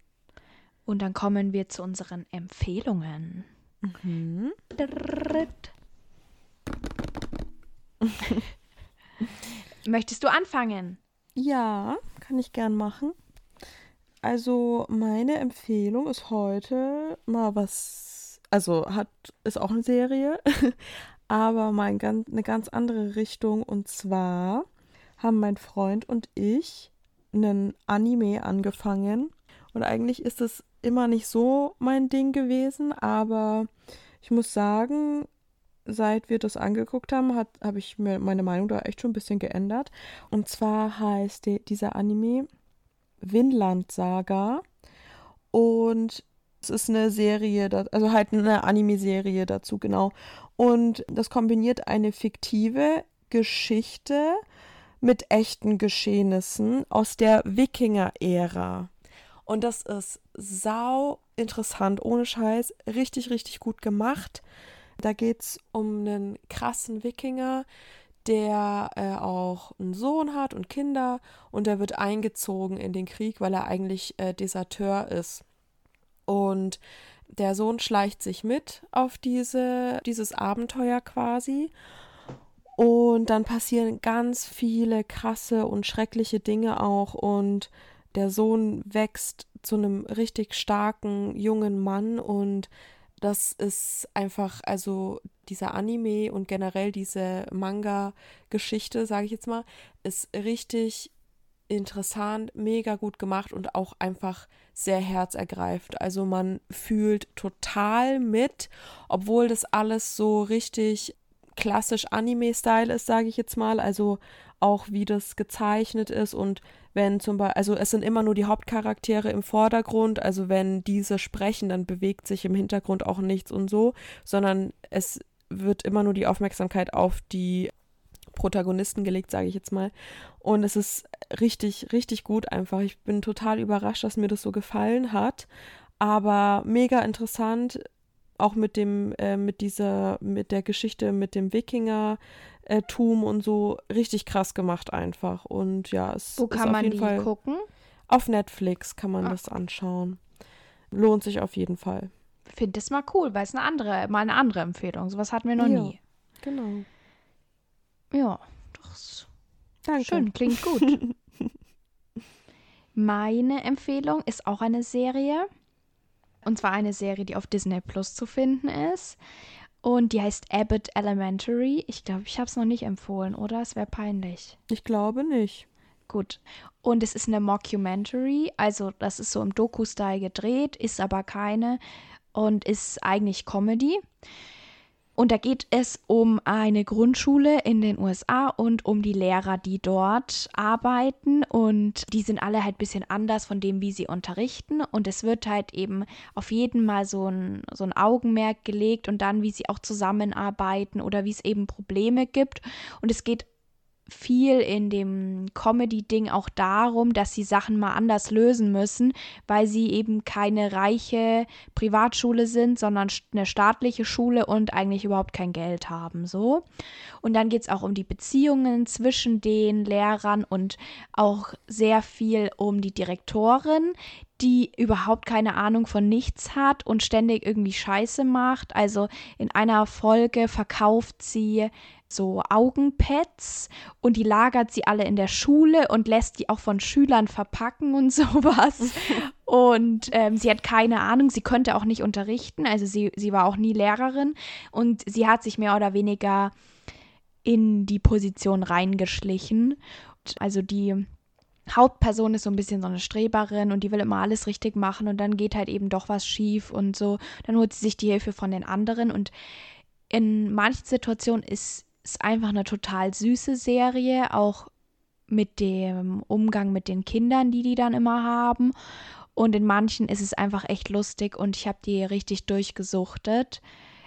Und dann kommen wir zu unseren Empfehlungen. Mhm. Dritt. Möchtest du anfangen? Ja, kann ich gern machen. Also meine Empfehlung ist heute mal was, also hat ist auch eine Serie, aber mal ein eine ganz andere Richtung. Und zwar haben mein Freund und ich einen Anime angefangen. Und eigentlich ist es immer nicht so mein Ding gewesen, aber ich muss sagen, seit wir das angeguckt haben, habe ich mir meine Meinung da echt schon ein bisschen geändert. Und zwar heißt die, dieser Anime Vinland Saga. Und es ist eine Serie, also halt eine Anime-Serie dazu, genau. Und das kombiniert eine fiktive Geschichte mit echten Geschehnissen aus der Wikinger-Ära. Und das ist sau interessant, ohne Scheiß. Richtig, richtig gut gemacht. Da geht es um einen krassen Wikinger, der äh, auch einen Sohn hat und Kinder und der wird eingezogen in den Krieg, weil er eigentlich äh, Deserteur ist. Und der Sohn schleicht sich mit auf diese, dieses Abenteuer quasi. Und dann passieren ganz viele krasse und schreckliche Dinge auch. Und der Sohn wächst zu einem richtig starken jungen Mann. Und das ist einfach, also dieser Anime und generell diese Manga-Geschichte, sage ich jetzt mal, ist richtig interessant, mega gut gemacht und auch einfach sehr herzergreifend. Also man fühlt total mit, obwohl das alles so richtig klassisch Anime-Style ist, sage ich jetzt mal. Also auch wie das gezeichnet ist und wenn zum Beispiel, also es sind immer nur die Hauptcharaktere im Vordergrund, also wenn diese sprechen, dann bewegt sich im Hintergrund auch nichts und so, sondern es wird immer nur die Aufmerksamkeit auf die Protagonisten gelegt, sage ich jetzt mal. Und es ist richtig, richtig gut einfach. Ich bin total überrascht, dass mir das so gefallen hat. Aber mega interessant, auch mit dem, äh, mit dieser, mit der Geschichte, mit dem Wikinger-Tum und so richtig krass gemacht einfach. Und ja, es Wo ist kann auf man jeden die Fall gucken? auf Netflix kann man Ah. das anschauen. Lohnt sich auf jeden Fall. Finde das mal cool, weil es eine andere, mal eine andere Empfehlung. Sowas hatten wir noch Ja. nie. Genau. Ja, doch. ist Danke. Schön, klingt gut. Meine Empfehlung ist auch eine Serie. Und zwar eine Serie, die auf Disney Plus zu finden ist. Und die heißt Abbott Elementary. Ich glaube, ich habe es noch nicht empfohlen, oder? Es wäre peinlich. Ich glaube nicht. Gut. Und es ist eine Mockumentary, also das ist so im Doku-Style gedreht, ist aber keine und ist eigentlich Comedy. Und da geht es um eine Grundschule in den USA und um die Lehrer, die dort arbeiten. Und die sind alle halt ein bisschen anders von dem, wie sie unterrichten. Und es wird halt eben auf jeden Mal so ein, so ein Augenmerk gelegt und dann, wie sie auch zusammenarbeiten oder wie es eben Probleme gibt. Und es geht viel in dem Comedy-Ding auch darum, dass sie Sachen mal anders lösen müssen, weil sie eben keine reiche Privatschule sind, sondern eine staatliche Schule und eigentlich überhaupt kein Geld haben. So. Und dann geht es auch um die Beziehungen zwischen den Lehrern und auch sehr viel um die Direktorin, die überhaupt keine Ahnung von nichts hat und ständig irgendwie Scheiße macht. Also in einer Folge verkauft sie so Augenpads und die lagert sie alle in der Schule und lässt die auch von Schülern verpacken und sowas. und ähm, sie hat keine Ahnung, sie könnte auch nicht unterrichten, also sie, sie war auch nie Lehrerin und sie hat sich mehr oder weniger in die Position reingeschlichen. Also die Hauptperson ist so ein bisschen so eine Streberin und die will immer alles richtig machen und dann geht halt eben doch was schief und so. Dann holt sie sich die Hilfe von den anderen und in manchen Situationen ist es einfach eine total süße Serie, auch mit dem Umgang mit den Kindern, die die dann immer haben. Und in manchen ist es einfach echt lustig und ich habe die richtig durchgesuchtet.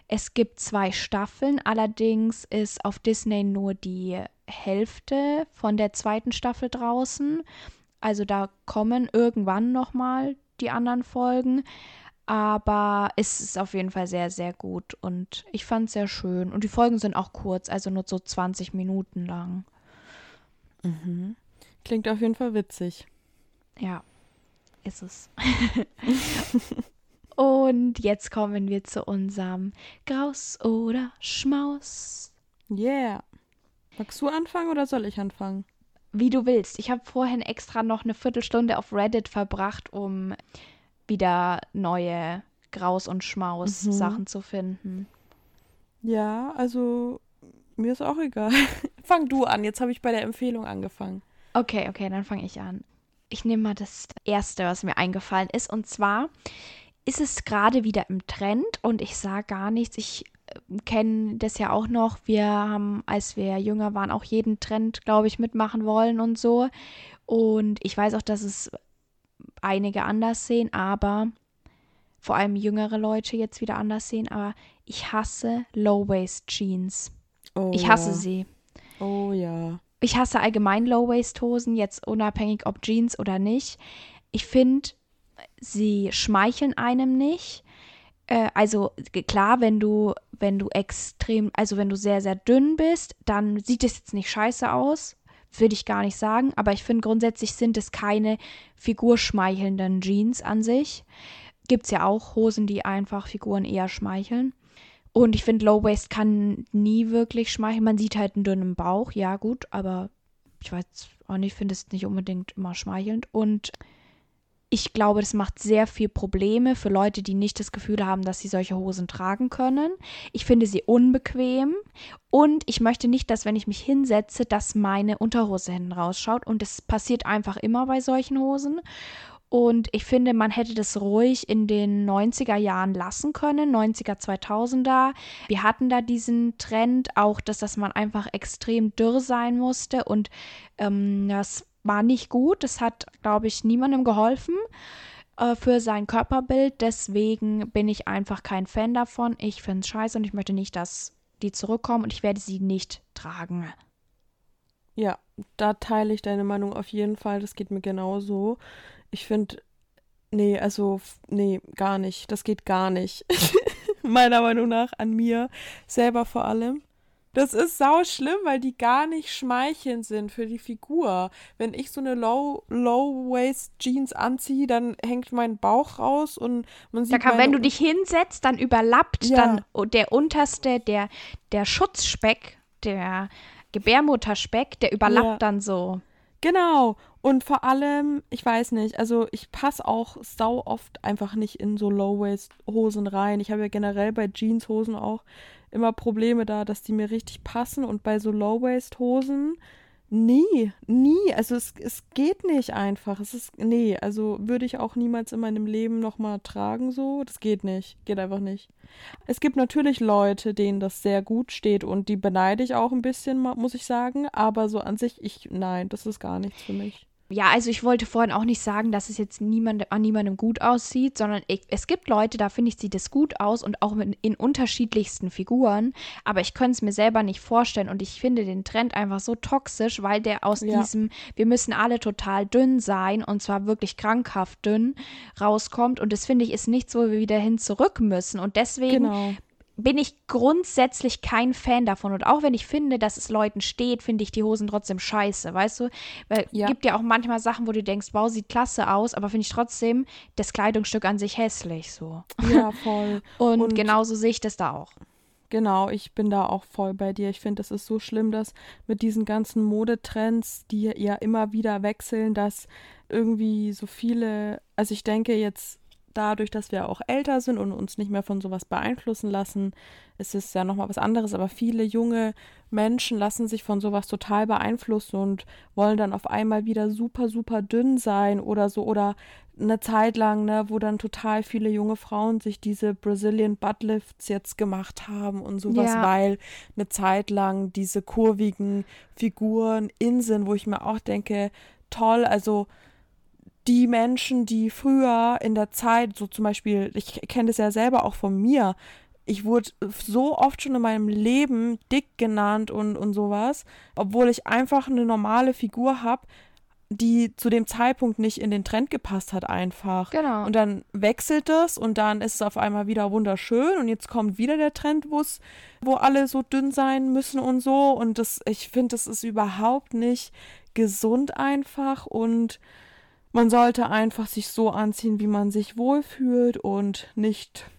Es gibt zwei Staffeln, allerdings ist auf Disney nur die Hälfte von der zweiten Staffel draußen. Also da kommen irgendwann nochmal die anderen Folgen. Aber es ist auf jeden Fall sehr, sehr gut und ich fand es sehr schön. Und die Folgen sind auch kurz, also nur so 20 Minuten lang. Mhm. Klingt auf jeden Fall witzig. Ja, ist es. und jetzt kommen wir zu unserem Graus oder Schmaus. Yeah. Magst du anfangen oder soll ich anfangen? Wie du willst. Ich habe vorhin extra noch eine Viertelstunde auf Reddit verbracht, um wieder neue Graus- und Schmaus-Sachen mhm. zu finden. Ja, also mir ist auch egal. Fang du an, jetzt habe ich bei der Empfehlung angefangen. Okay, okay, dann fange ich an. Ich nehme mal das erste, was mir eingefallen ist. Und zwar ist es gerade wieder im Trend und ich sage gar nichts. Ich äh, kenne das ja auch noch. Wir haben, als wir jünger waren, auch jeden Trend, glaube ich, mitmachen wollen und so. Und ich weiß auch, dass es einige anders sehen, aber vor allem jüngere Leute jetzt wieder anders sehen. Aber ich hasse Low-Waist-Jeans. Oh, ich hasse ja. sie. Oh ja. Ich hasse allgemein Low-Waist-Hosen, jetzt unabhängig ob Jeans oder nicht. Ich finde, sie schmeicheln einem nicht. Äh, also klar, wenn du, wenn du extrem, also wenn du sehr, sehr dünn bist, dann sieht es jetzt nicht scheiße aus würde ich gar nicht sagen, aber ich finde grundsätzlich sind es keine figurschmeichelnden Jeans an sich. Gibt es ja auch Hosen, die einfach Figuren eher schmeicheln. Und ich finde, Low Waist kann nie wirklich schmeicheln. Man sieht halt einen dünnen Bauch, ja gut, aber ich weiß auch nicht, finde es nicht unbedingt immer schmeichelnd. Und ich glaube, das macht sehr viel Probleme für Leute, die nicht das Gefühl haben, dass sie solche Hosen tragen können. Ich finde sie unbequem und ich möchte nicht, dass wenn ich mich hinsetze, dass meine Unterhose hinten rausschaut und das passiert einfach immer bei solchen Hosen. Und ich finde, man hätte das ruhig in den 90er Jahren lassen können, 90er, 2000er. Wir hatten da diesen Trend, auch dass, dass man einfach extrem dürr sein musste und ähm, das war nicht gut. Das hat, glaube ich, niemandem geholfen äh, für sein Körperbild. Deswegen bin ich einfach kein Fan davon. Ich finde es scheiße und ich möchte nicht, dass die zurückkommen und ich werde sie nicht tragen. Ja, da teile ich deine Meinung auf jeden Fall. Das geht mir genauso. Ich finde, nee, also, nee, gar nicht. Das geht gar nicht. Meiner Meinung nach an mir selber vor allem. Das ist sau schlimm, weil die gar nicht schmeichelnd sind für die Figur. Wenn ich so eine Low, Low Waist Jeans anziehe, dann hängt mein Bauch raus und man sieht. Da kann, wenn du dich hinsetzt, dann überlappt ja. dann der unterste, der, der Schutzspeck, der Gebärmutterspeck, der überlappt ja. dann so. Genau. Und vor allem, ich weiß nicht, also ich passe auch sau oft einfach nicht in so Low-Waist-Hosen rein. Ich habe ja generell bei Jeans-Hosen auch immer Probleme da, dass die mir richtig passen und bei so Low-Waist-Hosen nie, nie. Also es, es geht nicht einfach. Es ist, nee, also würde ich auch niemals in meinem Leben nochmal tragen so. Das geht nicht. Geht einfach nicht. Es gibt natürlich Leute, denen das sehr gut steht und die beneide ich auch ein bisschen, muss ich sagen. Aber so an sich, ich, nein, das ist gar nichts für mich. Ja, also ich wollte vorhin auch nicht sagen, dass es jetzt niemand, an niemandem gut aussieht, sondern ich, es gibt Leute, da finde ich, sieht es gut aus und auch mit, in unterschiedlichsten Figuren. Aber ich könnte es mir selber nicht vorstellen und ich finde den Trend einfach so toxisch, weil der aus ja. diesem, wir müssen alle total dünn sein und zwar wirklich krankhaft dünn rauskommt. Und das finde ich ist nichts, wo wir wieder hin zurück müssen. Und deswegen genau bin ich grundsätzlich kein Fan davon. Und auch wenn ich finde, dass es Leuten steht, finde ich die Hosen trotzdem scheiße, weißt du? Weil ja. gibt ja auch manchmal Sachen, wo du denkst, wow, sieht klasse aus, aber finde ich trotzdem das Kleidungsstück an sich hässlich so. Ja, voll. Und, Und genauso sehe ich das da auch. Genau, ich bin da auch voll bei dir. Ich finde, es ist so schlimm, dass mit diesen ganzen Modetrends, die ja immer wieder wechseln, dass irgendwie so viele, also ich denke jetzt dadurch, dass wir auch älter sind und uns nicht mehr von sowas beeinflussen lassen, ist es ja nochmal was anderes. Aber viele junge Menschen lassen sich von sowas total beeinflussen und wollen dann auf einmal wieder super, super dünn sein oder so. Oder eine Zeit lang, ne, wo dann total viele junge Frauen sich diese Brazilian Buttlifts jetzt gemacht haben und sowas, ja. weil eine Zeit lang diese kurvigen Figuren in sind, wo ich mir auch denke, toll, also die Menschen, die früher in der Zeit, so zum Beispiel, ich kenne das ja selber auch von mir, ich wurde so oft schon in meinem Leben dick genannt und, und sowas, obwohl ich einfach eine normale Figur habe, die zu dem Zeitpunkt nicht in den Trend gepasst hat einfach. Genau. Und dann wechselt das und dann ist es auf einmal wieder wunderschön und jetzt kommt wieder der Trend, wo alle so dünn sein müssen und so und das ich finde, das ist überhaupt nicht gesund einfach und man sollte einfach sich so anziehen, wie man sich wohlfühlt und nicht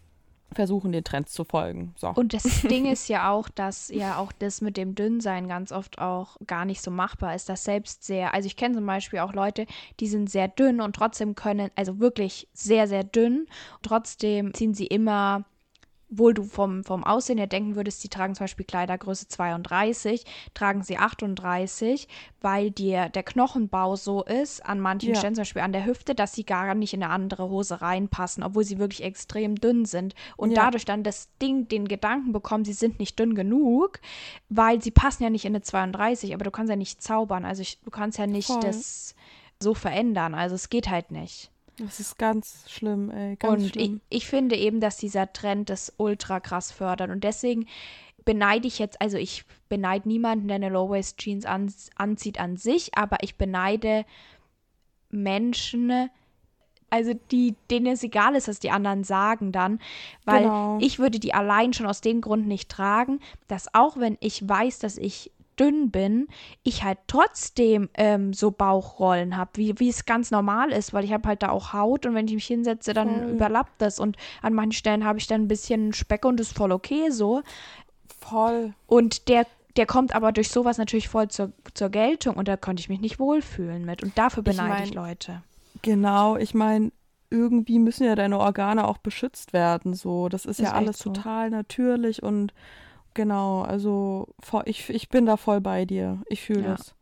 versuchen, den Trends zu folgen. So. Und das Ding ist ja auch, dass ja auch das mit dem Dünnsein ganz oft auch gar nicht so machbar ist. Das selbst sehr, also ich kenne zum Beispiel auch Leute, die sind sehr dünn und trotzdem können, also wirklich sehr, sehr dünn. Trotzdem ziehen sie immer obwohl du vom, vom Aussehen her denken würdest, sie tragen zum Beispiel Kleidergröße 32, tragen sie 38, weil dir der Knochenbau so ist, an manchen ja. Stellen, zum Beispiel an der Hüfte, dass sie gar nicht in eine andere Hose reinpassen, obwohl sie wirklich extrem dünn sind. Und ja. dadurch dann das Ding, den Gedanken bekommen, sie sind nicht dünn genug, weil sie passen ja nicht in eine 32, aber du kannst ja nicht zaubern. Also ich, du kannst ja nicht Voll. das so verändern. Also es geht halt nicht. Das ist ganz schlimm, ey. Ganz und schlimm. Ich, ich finde eben, dass dieser Trend das ultra krass fördert. Und deswegen beneide ich jetzt, also ich beneide niemanden, der eine Low-Waist-Jeans an, anzieht an sich, aber ich beneide Menschen, also die, denen es egal ist, was die anderen sagen dann, weil genau. ich würde die allein schon aus dem Grund nicht tragen, dass auch wenn ich weiß, dass ich dünn bin, ich halt trotzdem ähm, so Bauchrollen habe, wie, wie es ganz normal ist, weil ich habe halt da auch Haut und wenn ich mich hinsetze, dann voll. überlappt das und an manchen Stellen habe ich dann ein bisschen Speck und ist voll okay so. Voll. Und der der kommt aber durch sowas natürlich voll zur, zur Geltung und da konnte ich mich nicht wohlfühlen mit. Und dafür beneide ich, mein, ich Leute. Genau, ich meine, irgendwie müssen ja deine Organe auch beschützt werden. So, das ist, ist ja alles so. total natürlich und Genau, also ich, ich bin da voll bei dir. Ich fühle ja. das.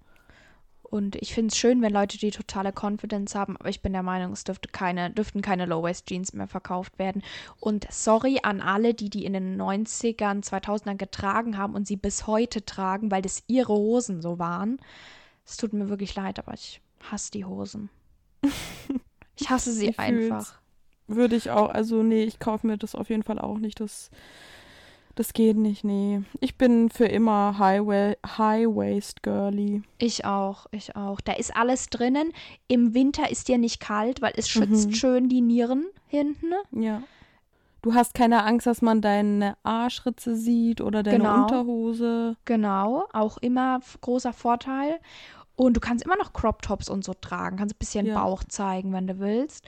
Und ich finde es schön, wenn Leute die totale Confidence haben, aber ich bin der Meinung, es dürfte keine, dürften keine Low-Waist-Jeans mehr verkauft werden. Und sorry an alle, die die in den 90ern, 2000ern getragen haben und sie bis heute tragen, weil das ihre Hosen so waren. Es tut mir wirklich leid, aber ich hasse die Hosen. ich hasse sie ich einfach. Würde ich auch, also nee, ich kaufe mir das auf jeden Fall auch nicht. Das das geht nicht, nee. Ich bin für immer High-Waist Girly. Ich auch, ich auch. Da ist alles drinnen. Im Winter ist dir nicht kalt, weil es schützt mhm. schön die Nieren hinten. Ja. Du hast keine Angst, dass man deine Arschritze sieht oder deine genau. Unterhose. Genau, auch immer großer Vorteil. Und du kannst immer noch Crop Tops und so tragen. Kannst ein bisschen ja. Bauch zeigen, wenn du willst.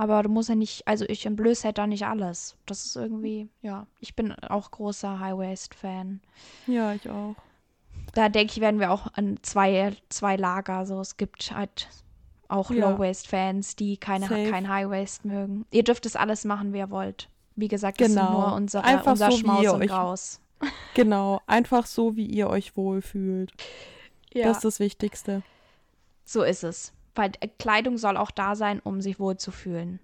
Aber du musst ja nicht, also ich entblöße halt da nicht alles. Das ist irgendwie, ja, ich bin auch großer High-Waist-Fan. Ja, ich auch. Da denke ich, werden wir auch an zwei, zwei Lager. So, es gibt halt auch ja. Low-Waist-Fans, die keine, kein High-Waist mögen. Ihr dürft es alles machen, wie ihr wollt. Wie gesagt, genau. das ist nur unsere, einfach unser so, Schmaus und euch, Graus. Genau, einfach so, wie ihr euch wohlfühlt. Ja. Das ist das Wichtigste. So ist es. Weil äh, Kleidung soll auch da sein, um sich wohlzufühlen.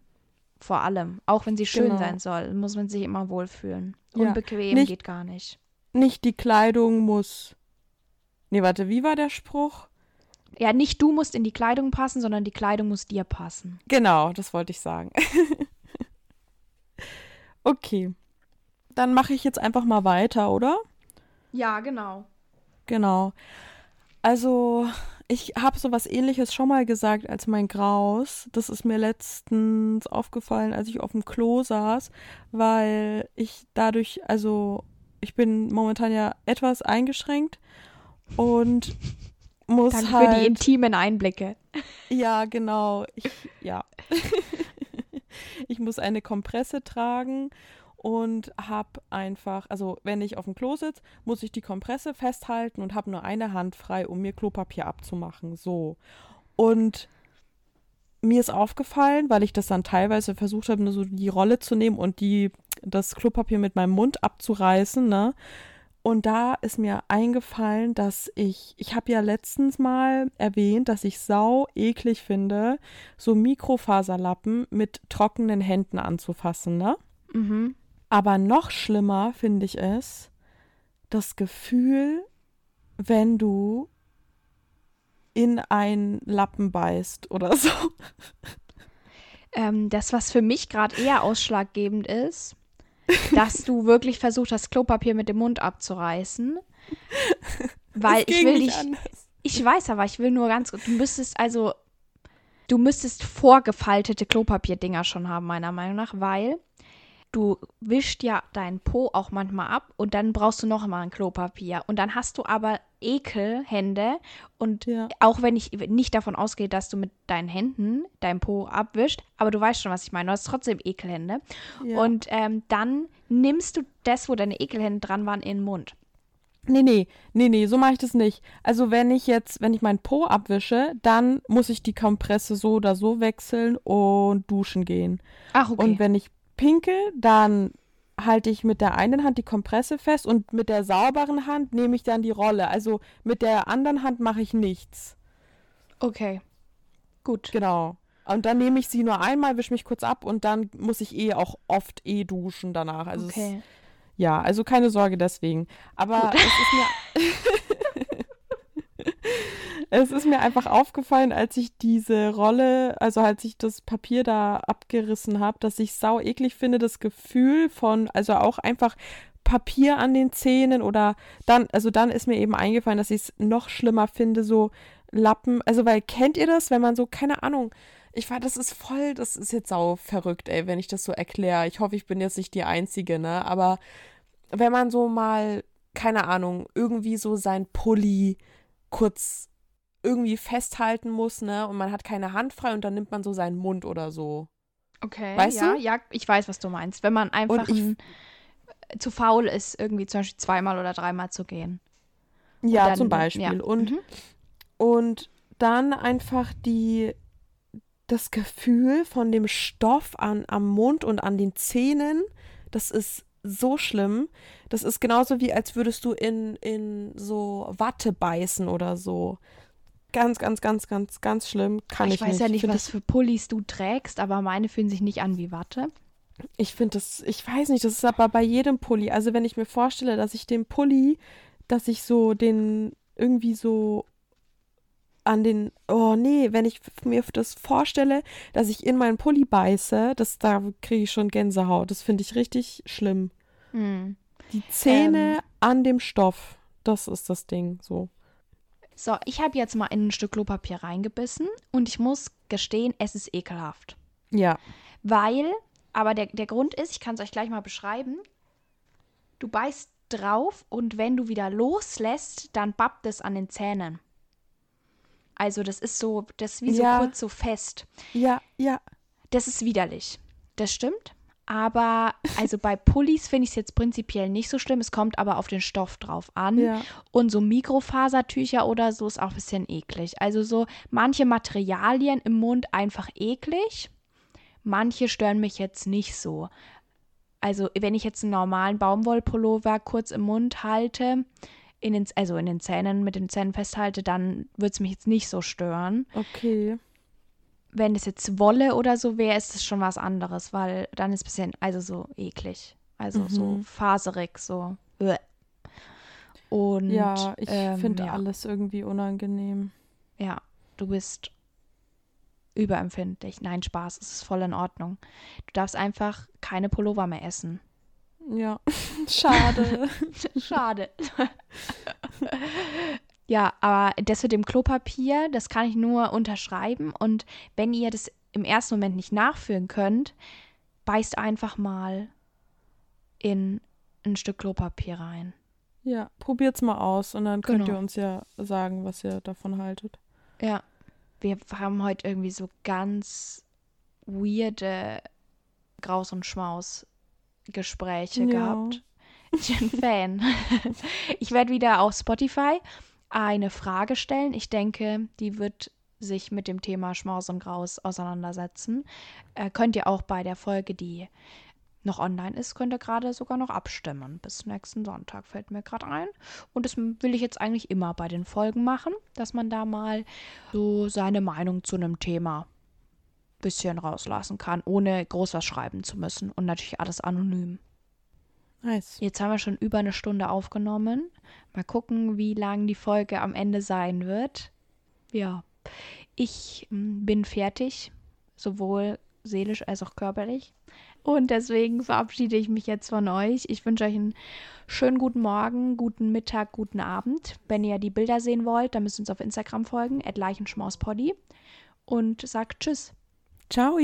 Vor allem. Auch wenn sie schön genau. sein soll, muss man sich immer wohlfühlen. Ja. Unbequem nicht, geht gar nicht. Nicht die Kleidung muss. Nee, warte, wie war der Spruch? Ja, nicht du musst in die Kleidung passen, sondern die Kleidung muss dir passen. Genau, das wollte ich sagen. okay. Dann mache ich jetzt einfach mal weiter, oder? Ja, genau. Genau. Also, ich habe so was ähnliches schon mal gesagt als mein Graus. Das ist mir letztens aufgefallen, als ich auf dem Klo saß, weil ich dadurch, also ich bin momentan ja etwas eingeschränkt und muss Danke halt. für die intimen Einblicke. Ja, genau. Ich, ja. ich muss eine Kompresse tragen und habe einfach, also wenn ich auf dem Klo sitze, muss ich die Kompresse festhalten und habe nur eine Hand frei, um mir Klopapier abzumachen. So. Und mir ist aufgefallen, weil ich das dann teilweise versucht habe, nur so die Rolle zu nehmen und die, das Klopapier mit meinem Mund abzureißen, ne? Und da ist mir eingefallen, dass ich, ich habe ja letztens mal erwähnt, dass ich sau eklig finde, so Mikrofaserlappen mit trockenen Händen anzufassen, ne? Mhm. Aber noch schlimmer finde ich es, das Gefühl, wenn du in einen Lappen beißt oder so. Ähm, das, was für mich gerade eher ausschlaggebend ist, dass du wirklich versucht hast, Klopapier mit dem Mund abzureißen. Weil ich will nicht dich. Ich weiß aber, ich will nur ganz gut. Du müsstest also. Du müsstest vorgefaltete Klopapierdinger schon haben, meiner Meinung nach, weil du wischst ja deinen Po auch manchmal ab und dann brauchst du noch mal ein Klopapier. Und dann hast du aber Ekelhände und Ja. auch wenn ich nicht davon ausgehe, dass du mit deinen Händen dein Po abwischst, aber du weißt schon, was ich meine. Du hast trotzdem Ekelhände. Ja. Und ähm, dann nimmst du das, wo deine Ekelhände dran waren, in den Mund. Nee, nee, nee, nee, so mache ich das nicht. Also wenn ich jetzt, wenn ich meinen Po abwische, dann muss ich die Kompresse so oder so wechseln und duschen gehen. Ach, okay. Und wenn ich pinkel, dann halte ich mit der einen Hand die Kompresse fest und mit der sauberen Hand nehme ich dann die Rolle. Also mit der anderen Hand mache ich nichts. okay. Gut. Genau. Und dann nehme ich sie nur einmal, wische mich kurz ab und dann muss ich eh auch oft eh duschen danach. Also es, Okay. ja, also keine Sorge deswegen. Aber es ist mir es ist mir einfach aufgefallen, als ich diese Rolle, also als ich das Papier da abgerissen habe, dass ich sau eklig finde, das Gefühl von, also auch einfach Papier an den Zähnen oder dann, also dann ist mir eben eingefallen, dass ich es noch schlimmer finde, so Lappen, also weil kennt ihr das, wenn man so, keine Ahnung, ich war, das ist voll, das ist jetzt sau verrückt, ey, wenn ich das so erkläre. Ich hoffe, ich bin jetzt nicht die Einzige, ne, aber wenn man so mal, keine Ahnung, irgendwie so sein Pulli kurz irgendwie festhalten muss, ne, und man hat keine Hand frei und dann nimmt man so seinen Mund oder so. Okay. Weißt ja, du? ja, ich weiß, was du meinst. Wenn man einfach ich- ein, zu faul ist, irgendwie zum Beispiel zweimal oder dreimal zu gehen. Ja, Dann- zum Beispiel. ja. Und, Mhm. und dann einfach die, das Gefühl von dem Stoff an, am Mund und an den Zähnen, das ist so schlimm. Das ist genauso wie, als würdest du in, in so Watte beißen oder so. Ganz, ganz, ganz, ganz, ganz schlimm. Kann ich, ich weiß nicht. ja nicht, was für Pullis du trägst, aber meine fühlen sich nicht an wie Watte. Ich finde das, ich weiß nicht, das ist aber bei jedem Pulli. Also wenn ich mir vorstelle, dass ich den Pulli, dass ich so den irgendwie so an den, oh nee, wenn ich mir das vorstelle, dass ich in meinen Pulli beiße, das, da kriege ich schon Gänsehaut. Das finde ich richtig schlimm. Hm. Die Zähne Ähm. an dem Stoff, das ist das Ding, so. So, ich habe jetzt mal in ein Stück Klopapier reingebissen und ich muss gestehen, es ist ekelhaft. Ja, Weil, aber der, der Grund ist, ich kann es euch gleich mal beschreiben, du beißt drauf und wenn du wieder loslässt, dann babbt es an den Zähnen. Also das ist so, das ist wie so Ja. kurz so fest. ja, ja. Das ist widerlich. Das stimmt. Aber also bei Pullis finde ich es jetzt prinzipiell nicht so schlimm. Es kommt aber auf den Stoff drauf an. Ja. Und so Mikrofasertücher oder so ist auch ein bisschen eklig. Also so manche Materialien im Mund einfach eklig. Manche stören mich jetzt nicht so. Also wenn ich jetzt einen normalen Baumwollpullover kurz im Mund halte, in den, also in den Zähnen, mit den Zähnen festhalte, dann würde es mich jetzt nicht so stören Okay. Wenn es jetzt Wolle oder so wäre, ist es schon was anderes, weil dann ist es ein bisschen, also so eklig. Also so Mhm. faserig, so. Und Ja, ich ähm, finde ja, alles irgendwie unangenehm. Ja, du bist überempfindlich. Nein, Spaß, es ist voll in Ordnung. Du darfst einfach keine Pullover mehr essen. Ja, schade. Schade. ja, aber das mit dem Klopapier, das kann ich nur unterschreiben. Und wenn ihr das im ersten Moment nicht nachführen könnt, beißt einfach mal in ein Stück Klopapier rein. Ja, probiert's mal aus und dann könnt Genau. ihr uns ja sagen, was ihr davon haltet. Ja. Wir haben heute irgendwie so ganz weirde Graus- und Schmaus-Gespräche Ja. gehabt. Ich bin Fan. Ich werde wieder auf Spotify eine Frage stellen. Ich denke, die wird sich mit dem Thema Schmaus und Graus auseinandersetzen. Äh, könnt ihr auch bei der Folge, die noch online ist, könnt ihr gerade sogar noch abstimmen. Bis nächsten Sonntag fällt mir gerade ein. Und das will ich jetzt eigentlich immer bei den Folgen machen, dass man da mal so seine Meinung zu einem Thema bisschen rauslassen kann, ohne groß was schreiben zu müssen. Und natürlich alles anonym. Nice. Jetzt haben wir schon über eine Stunde aufgenommen. Mal gucken, wie lang die Folge am Ende sein wird. Ja, ich mm, bin fertig, sowohl seelisch als auch körperlich. Und deswegen verabschiede ich mich jetzt von euch. Ich wünsche euch einen schönen guten Morgen, guten Mittag, guten Abend. Wenn ihr die Bilder sehen wollt, dann müsst ihr uns auf Instagram folgen, leichenschmauspoddy. Und sagt Tschüss. Ciao.